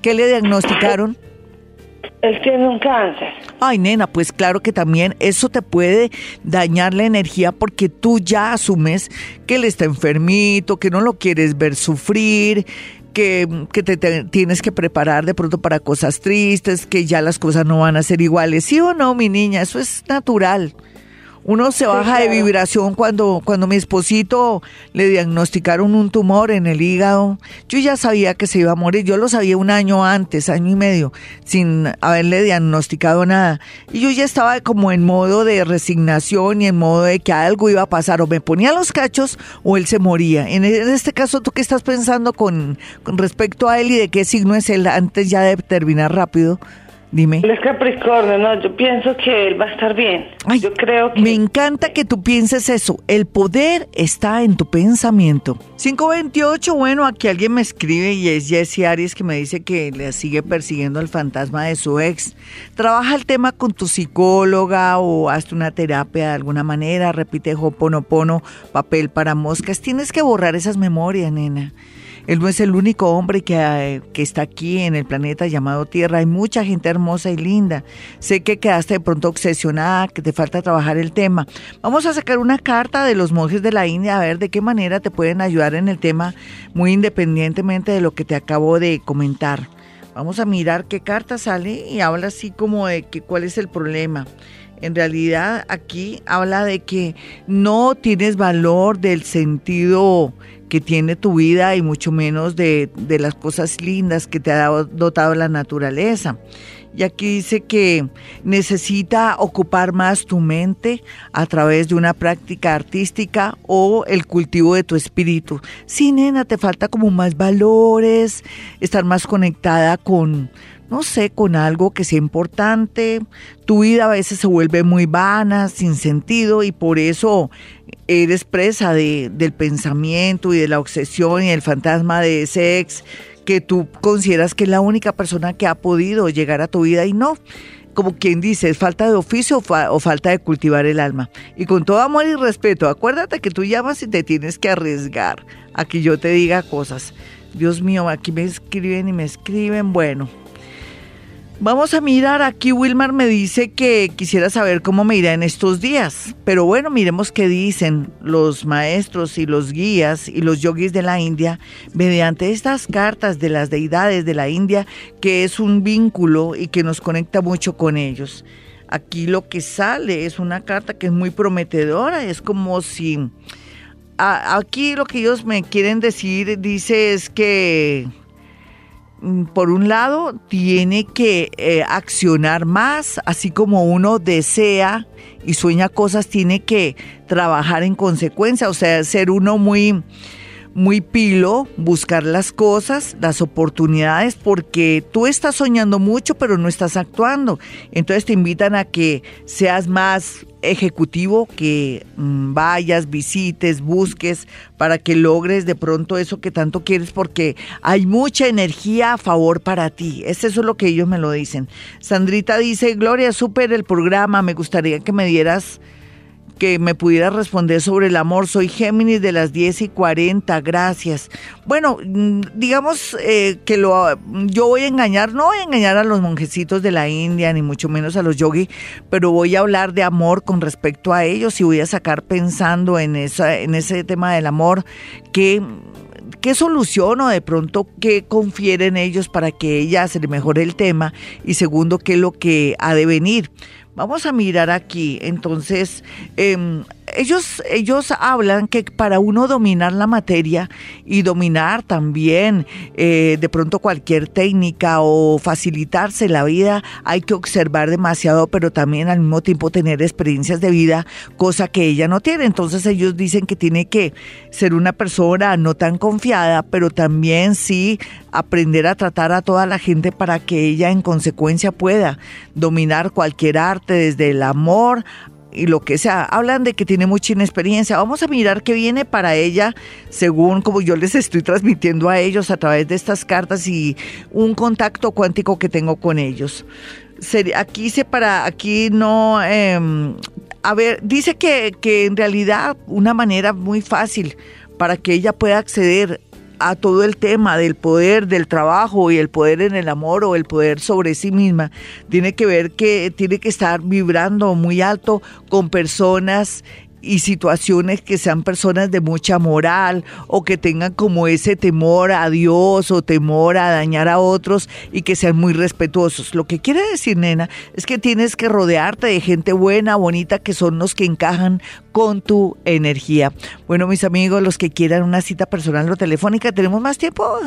¿Qué le diagnosticaron? Él tiene un cáncer. Ay, nena, pues claro que también eso te puede dañar la energía porque tú ya asumes que él está enfermito, que no lo quieres ver sufrir, que, que te, te tienes que preparar de pronto para cosas tristes, que ya las cosas no van a ser iguales. ¿Sí o no, mi niña? Eso es natural. Uno se baja de vibración cuando, cuando mi esposito le diagnosticaron un tumor en el hígado. Yo ya sabía que se iba a morir. Yo lo sabía un año antes, año y medio, sin haberle diagnosticado nada. Y yo ya estaba como en modo de resignación y en modo de que algo iba a pasar. O me ponía los cachos o él se moría. En, en este caso, ¿tú qué estás pensando con, con respecto a él y de qué signo es él antes ya de terminar rápido? Dime. Él es Capricornio, no, yo pienso que él va a estar bien. Ay, yo creo que... Me encanta que tú pienses eso. El poder está en tu pensamiento. 528, bueno, aquí alguien me escribe y es Jesse Aries que me dice que le sigue persiguiendo el fantasma de su ex. Trabaja el tema con tu psicóloga o hazte una terapia de alguna manera. Repite Hoponopono, papel para moscas. Tienes que borrar esas memorias, nena. Él no es el único hombre que, eh, que, está aquí en el planeta llamado Tierra. Hay mucha gente hermosa y linda. Sé que quedaste de pronto obsesionada, que te falta trabajar el tema. Vamos a sacar una carta de los monjes de la India a ver de qué manera te pueden ayudar en el tema, muy independientemente de lo que te acabo de comentar. Vamos a mirar qué carta sale y habla así como de que cuál es el problema. En realidad aquí habla de que no tienes valor del sentido que tiene tu vida y mucho menos de, las cosas lindas que te ha dotado la naturaleza. Y aquí dice que necesita ocupar más tu mente a través de una práctica artística o el cultivo de tu espíritu. Sí, nena, te falta como más valores, estar más conectada con, no sé, con algo que sea importante. Tu vida a veces se vuelve muy vana, sin sentido y por eso eres presa de, del pensamiento y de la obsesión y el fantasma de ese ex que tú consideras que es la única persona que ha podido llegar a tu vida y no. Como quien dice, es falta de oficio o, o falta de cultivar el alma. Y con todo amor y respeto, acuérdate que tú llamas y te tienes que arriesgar a que yo te diga cosas. Dios mío, aquí me escriben y me escriben. Bueno, Vamos a mirar, aquí Wilmar me dice que quisiera saber cómo me irá en estos días, pero bueno, miremos qué dicen los maestros y los guías y los yogis de la India mediante estas cartas de las deidades de la India, que es un vínculo y que nos conecta mucho con ellos. Aquí lo que sale es una carta que es muy prometedora, es como si... aquí lo que ellos me quieren decir, dice es que por un lado, tiene que eh, accionar más, así como uno desea y sueña cosas, tiene que trabajar en consecuencia, o sea, ser uno muy, muy pilo, buscar las cosas, las oportunidades, porque tú estás soñando mucho, pero no estás actuando. Entonces te invitan a que seas más ejecutivo que mm, vayas, visites, busques para que logres de pronto eso que tanto quieres porque hay mucha energía a favor para ti. Es lo que ellos me lo dicen. Sandrita dice, Gloria, súper el programa, me gustaría que me dieras que me pudiera responder sobre el amor. Soy Géminis de las 10 y 40, gracias. Bueno, mm, digamos eh, que lo, yo voy a engañar, no voy a engañar a los monjecitos de la India, ni mucho menos a los yogis, pero voy a hablar de amor con respecto a ellos y voy a sacar pensando en, esa, en ese tema del amor qué solución o de pronto qué confieren ellos para que ella se le mejore el tema y segundo, qué es lo que ha de venir. Vamos a mirar aquí, entonces, eh, ellos, ellos hablan que para uno dominar la materia y dominar también eh, de pronto cualquier técnica o facilitarse la vida, hay que observar demasiado, pero también al mismo tiempo tener experiencias de vida, cosa que ella no tiene. Entonces ellos dicen que tiene que ser una persona no tan confiada, pero también sí aprender a tratar a toda la gente para que ella en consecuencia pueda dominar cualquier arte, desde el amor y lo que sea. Hablan de que tiene mucha inexperiencia. Vamos a mirar qué viene para ella, según como yo les estoy transmitiendo a ellos a través de estas cartas y un contacto cuántico que tengo con ellos. Aquí se para, aquí no, eh, a ver, dice que, que en realidad una manera muy fácil para que ella pueda acceder a todo el tema del poder del trabajo y el poder en el amor o el poder sobre sí misma, tiene que ver que tiene que estar vibrando muy alto con personas y situaciones que sean personas de mucha moral o que tengan como ese temor a Dios o temor a dañar a otros y que sean muy respetuosos. Lo que quiere decir, nena, es que tienes que rodearte de gente buena, bonita, que son los que encajan con tu energía. Bueno, mis amigos, los que quieran una cita personal o telefónica, ¿tenemos más tiempo?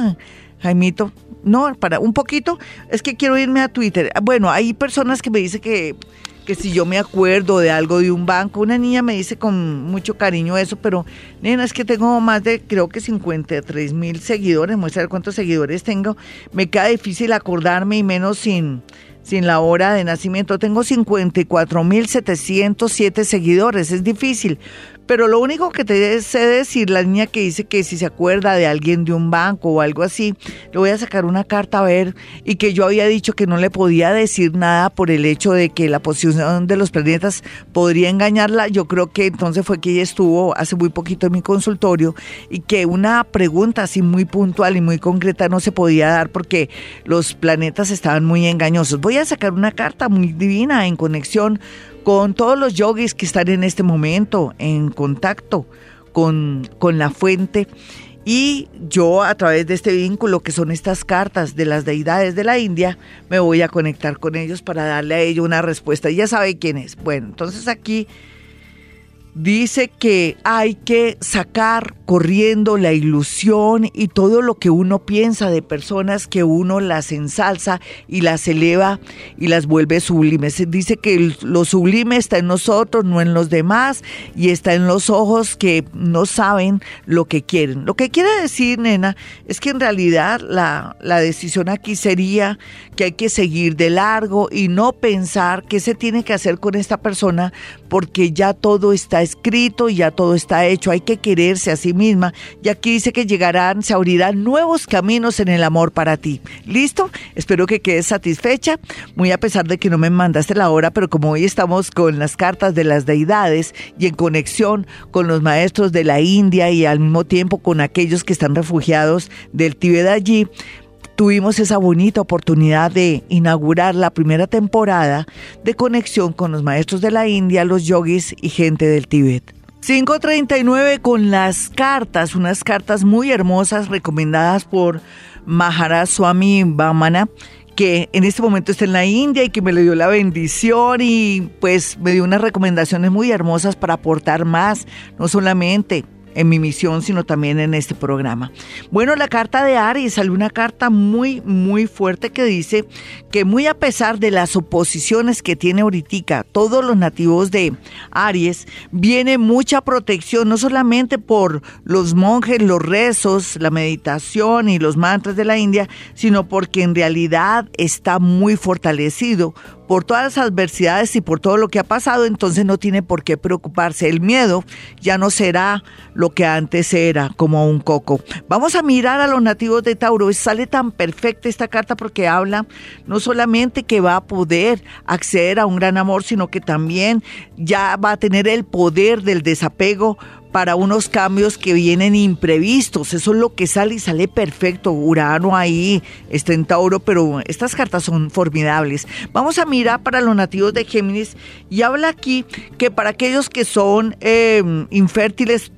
Jaimito, no, para un poquito. Es que quiero irme a Twitter. Bueno, hay personas que me dicen que que si yo me acuerdo de algo de un banco, una niña me dice con mucho cariño eso, pero nena, es que tengo más de creo que 53 mil seguidores, muestra cuántos seguidores tengo, me queda difícil acordarme y menos sin, sin la hora de nacimiento. Tengo 54 mil 707 seguidores, es difícil, pero lo único que te sé decir, la niña que dice que si se acuerda de alguien de un banco o algo así, le voy a sacar una carta a ver y que yo había dicho que no le podía decir nada por el hecho de que la posición de los planetas podría engañarla. Yo creo que entonces fue que ella estuvo hace muy poquito en mi consultorio y que una pregunta así muy puntual y muy concreta no se podía dar porque los planetas estaban muy engañosos. Voy a sacar una carta muy divina en conexión con todos los yogis que están en este momento en contacto con, con la fuente. Y yo a través de este vínculo que son estas cartas de las deidades de la India, me voy a conectar con ellos para darle a ellos una respuesta. Ya sabe quién es. Bueno, entonces aquí dice que hay que sacar corriendo la ilusión y todo lo que uno piensa de personas que uno las ensalza y las eleva y las vuelve sublimes. Dice que lo sublime está en nosotros, no en los demás, y está en los ojos que no saben lo que quieren. Lo que quiere decir, nena, es que en realidad la, la decisión aquí sería que hay que seguir de largo y no pensar qué se tiene que hacer con esta persona porque ya todo está escrito y ya todo está hecho. Hay que quererse a sí misma. Y aquí dice que llegarán, se abrirán nuevos caminos en el amor para ti. ¿Listo? Espero que quedes satisfecha. Muy a pesar de que no me mandaste la hora, pero como hoy estamos con las cartas de las deidades y en conexión con los maestros de la India y al mismo tiempo con aquellos que están refugiados del Tíbet allí, tuvimos esa bonita oportunidad de inaugurar la primera temporada de conexión con los maestros de la India, los yogis y gente del Tíbet. 539 con las cartas, unas cartas muy hermosas recomendadas por Maharaj Swami Vamana que en este momento está en la India y que me le dio la bendición y pues me dio unas recomendaciones muy hermosas para aportar más, no solamente en mi misión, sino también en este programa. Bueno, la carta de Aries, salió una carta muy, muy fuerte que dice que muy a pesar de las oposiciones que tiene ahorita todos los nativos de Aries, viene mucha protección, no solamente por los monjes, los rezos, la meditación y los mantras de la India, sino porque en realidad está muy fortalecido por todas las adversidades y por todo lo que ha pasado, entonces no tiene por qué preocuparse. El miedo ya no será lo que antes era, como un coco. Vamos a mirar a los nativos de Tauro. Sale tan perfecta esta carta porque habla no solamente que va a poder acceder a un gran amor, sino que también ya va a tener el poder del desapego para unos cambios que vienen imprevistos. Eso es lo que sale y sale perfecto. Urano ahí está en Tauro, pero estas cartas son formidables. Vamos a mirar para los nativos de Géminis y habla aquí que para aquellos que son em, infértiles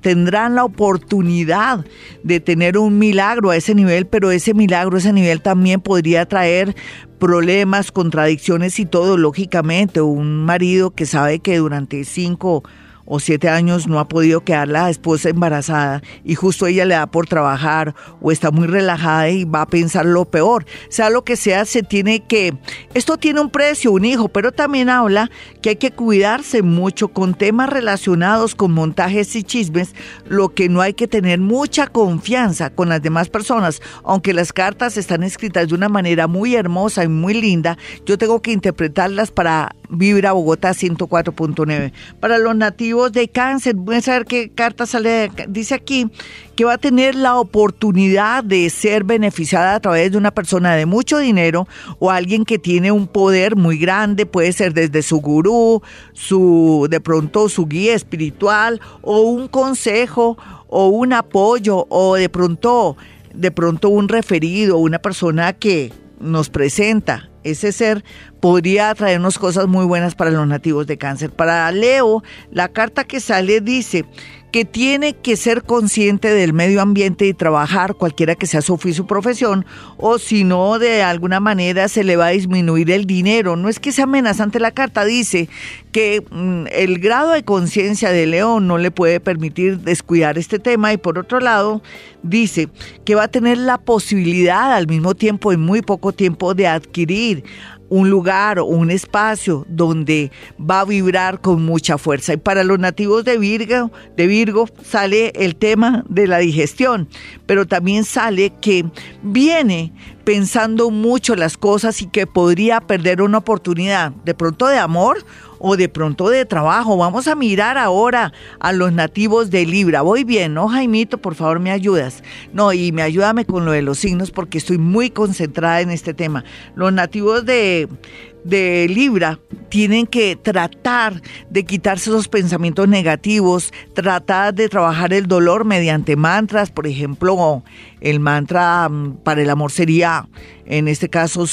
tendrán la oportunidad de tener un milagro a ese nivel, pero ese milagro, ese nivel también podría traer problemas, contradicciones y todo, lógicamente. Un marido que sabe que durante cinco o siete años no ha podido quedar la esposa embarazada y justo ella le da por trabajar o está muy relajada y va a pensar lo peor. Sea lo que sea, se tiene que... Esto tiene un precio, un hijo, pero también habla que hay que cuidarse mucho con temas relacionados con montajes y chismes, lo que no hay que tener mucha confianza con las demás personas. Aunque las cartas están escritas de una manera muy hermosa y muy linda, yo tengo que interpretarlas para Vibra Bogotá 104.9. Para los nativos de cáncer, voy a saber qué carta sale. Dice aquí que va a tener la oportunidad de ser beneficiada a través de una persona de mucho dinero o alguien que tiene un poder muy grande, puede ser desde su gurú, su de pronto su guía espiritual o un consejo o un apoyo o de pronto de pronto un referido, una persona que nos presenta ese ser podría traernos cosas muy buenas para los nativos de cáncer. Para Leo, la carta que sale dice que tiene que ser consciente del medio ambiente y trabajar, cualquiera que sea su oficio o profesión, o si no, de alguna manera se le va a disminuir el dinero. No es que sea amenazante la carta, dice que mm, el grado de conciencia de León no le puede permitir descuidar este tema y por otro lado, dice que va a tener la posibilidad al mismo tiempo, en muy poco tiempo, de adquirir un lugar o un espacio donde va a vibrar con mucha fuerza. Y para los nativos de Virgo, de Virgo sale el tema de la digestión, pero también sale que viene pensando mucho las cosas y que podría perder una oportunidad de pronto de amor o de pronto de trabajo. Vamos a mirar ahora a los nativos de Libra. Voy bien, ¿no, Jaimito? Por favor, me ayudas. No, y me ayúdame con lo de los signos porque estoy muy concentrada en este tema. Los nativos de de Libra tienen que tratar de quitarse esos pensamientos negativos, tratar de trabajar el dolor mediante mantras, por ejemplo, el mantra mm, para el amor sería, en este caso,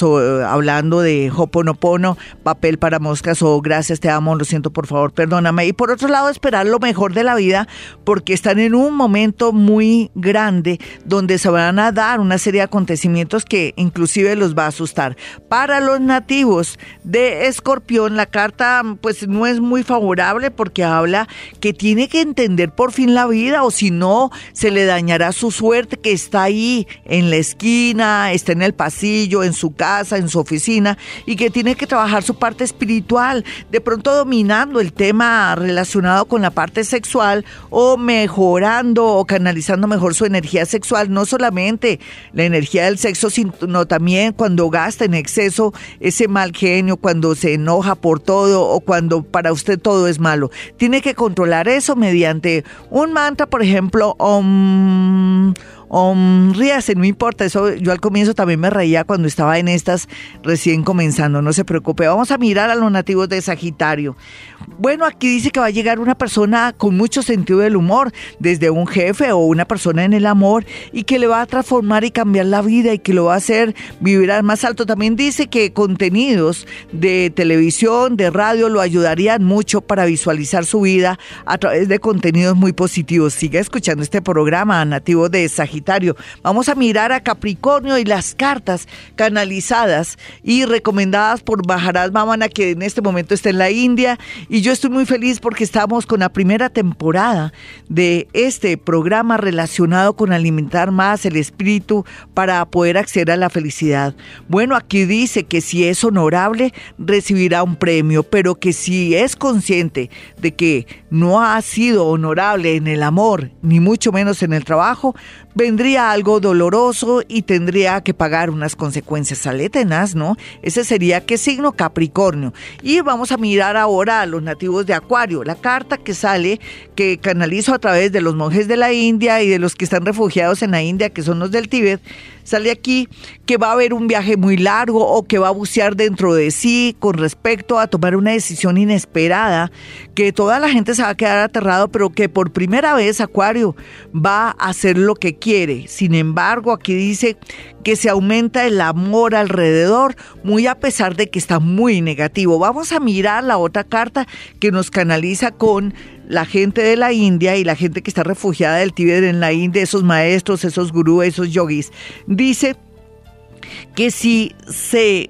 hablando de Hoponopono, papel para moscas o gracias, te amo, lo siento, por favor, perdóname. Y por otro lado, esperar lo mejor de la vida porque están en un momento muy grande donde se van a dar una serie de acontecimientos que inclusive los va a asustar. Para los nativos de Escorpión, la carta pues no es muy favorable porque habla que tiene que entender por fin la vida o si no, se le dañará su suerte que está ahí en la esquina, está en el pasillo, en su casa, en su oficina y que tiene que trabajar su parte espiritual, de pronto dominando el tema relacionado con la parte sexual o mejorando o canalizando mejor su energía sexual, no solamente la energía del sexo, sino también cuando gasta en exceso ese mal genio, cuando se enoja por todo o cuando para usted todo es malo. Tiene que controlar eso mediante un mantra, por ejemplo, om, ríase, no importa, eso yo al comienzo también me reía cuando estaba en estas recién comenzando, no se preocupe, vamos a mirar a los nativos de Sagitario. Bueno, aquí dice que va a llegar una persona con mucho sentido del humor, desde un jefe o una persona en el amor, y que le va a transformar y cambiar la vida y que lo va a hacer vivir al más alto. También dice que contenidos de televisión, de radio, lo ayudarían mucho para visualizar su vida a través de contenidos muy positivos. Siga escuchando este programa, Nativo de Sagitario. Vamos a mirar a Capricornio y las cartas canalizadas y recomendadas por Maharaj Mamana, que en este momento está en la India y yo estoy muy feliz porque estamos con la primera temporada de este programa relacionado con alimentar más el espíritu para poder acceder a la felicidad. Bueno, aquí dice que si es honorable, recibirá un premio, pero que si es consciente de que no ha sido honorable en el amor, ni mucho menos en el trabajo, vendría algo doloroso y tendría que pagar unas consecuencias alétenas, ¿no? Ese sería qué signo Capricornio. Y vamos a mirar ahora a los nativos de Acuario. La carta que sale, que canalizo a través de los monjes de la India y de los que están refugiados en la India, que son los del Tíbet, sale aquí que va a haber un viaje muy largo o que va a bucear dentro de sí con respecto a tomar una decisión inesperada, que toda la gente se va a quedar aterrado, pero que por primera vez Acuario va a hacer lo que quiere. Sin embargo, aquí dice que se aumenta el amor alrededor, muy a pesar de que está muy negativo. Vamos a mirar la otra carta que nos canaliza con la gente de la India y la gente que está refugiada del Tíbet en la India, esos maestros, esos gurús, esos yogis. Dice que si se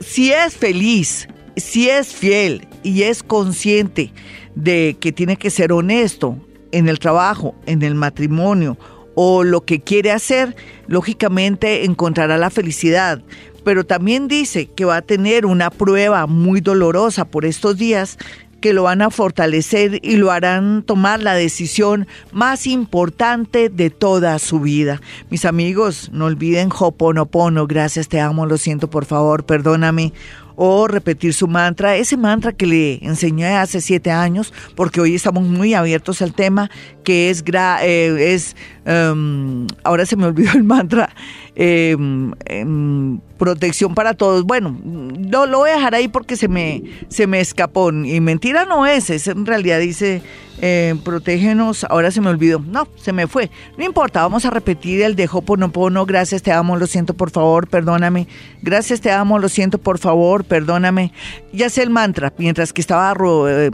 si es feliz, si es fiel y es consciente de que tiene que ser honesto en el trabajo, en el matrimonio o lo que quiere hacer, lógicamente encontrará la felicidad. Pero también dice que va a tener una prueba muy dolorosa por estos días que lo van a fortalecer y lo harán tomar la decisión más importante de toda su vida. Mis amigos, no olviden Hoponopono, gracias, te amo, lo siento, por favor, perdóname o repetir su mantra, ese mantra que le enseñé hace siete años, porque hoy estamos muy abiertos al tema, que es, eh, es em, ahora se me olvidó el mantra, em, em, protección para todos. Bueno, no lo voy a dejar ahí porque se me, se me escapó. Y mentira no es, es en realidad dice eh, protégenos, ahora se me olvidó, no, se me fue, no importa, vamos a repetir el de Hoponopono, gracias, te amo, lo siento, por favor, perdóname, gracias, te amo, lo siento, por favor, perdóname, ya sé el mantra, mientras que estaba eh,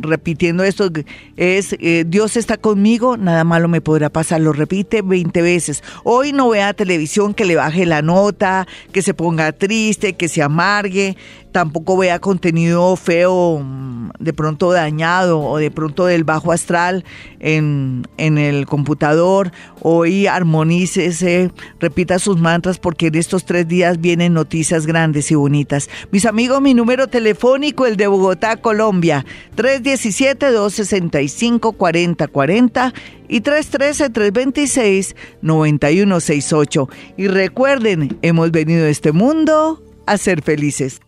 repitiendo esto, es eh, Dios está conmigo, nada malo me podrá pasar, lo repite 20 veces, hoy no vea televisión que le baje la nota, que se ponga triste, que se amargue, tampoco vea contenido feo, mm, de pronto dañado o de pronto del bajo astral en, en el computador. Hoy armonícese, repita sus mantras porque en estos tres días vienen noticias grandes y bonitas. Mis amigos, mi número telefónico, el de Bogotá, Colombia, 317-265-4040 y 313-326-9168. Y recuerden, hemos venido a este mundo a ser felices.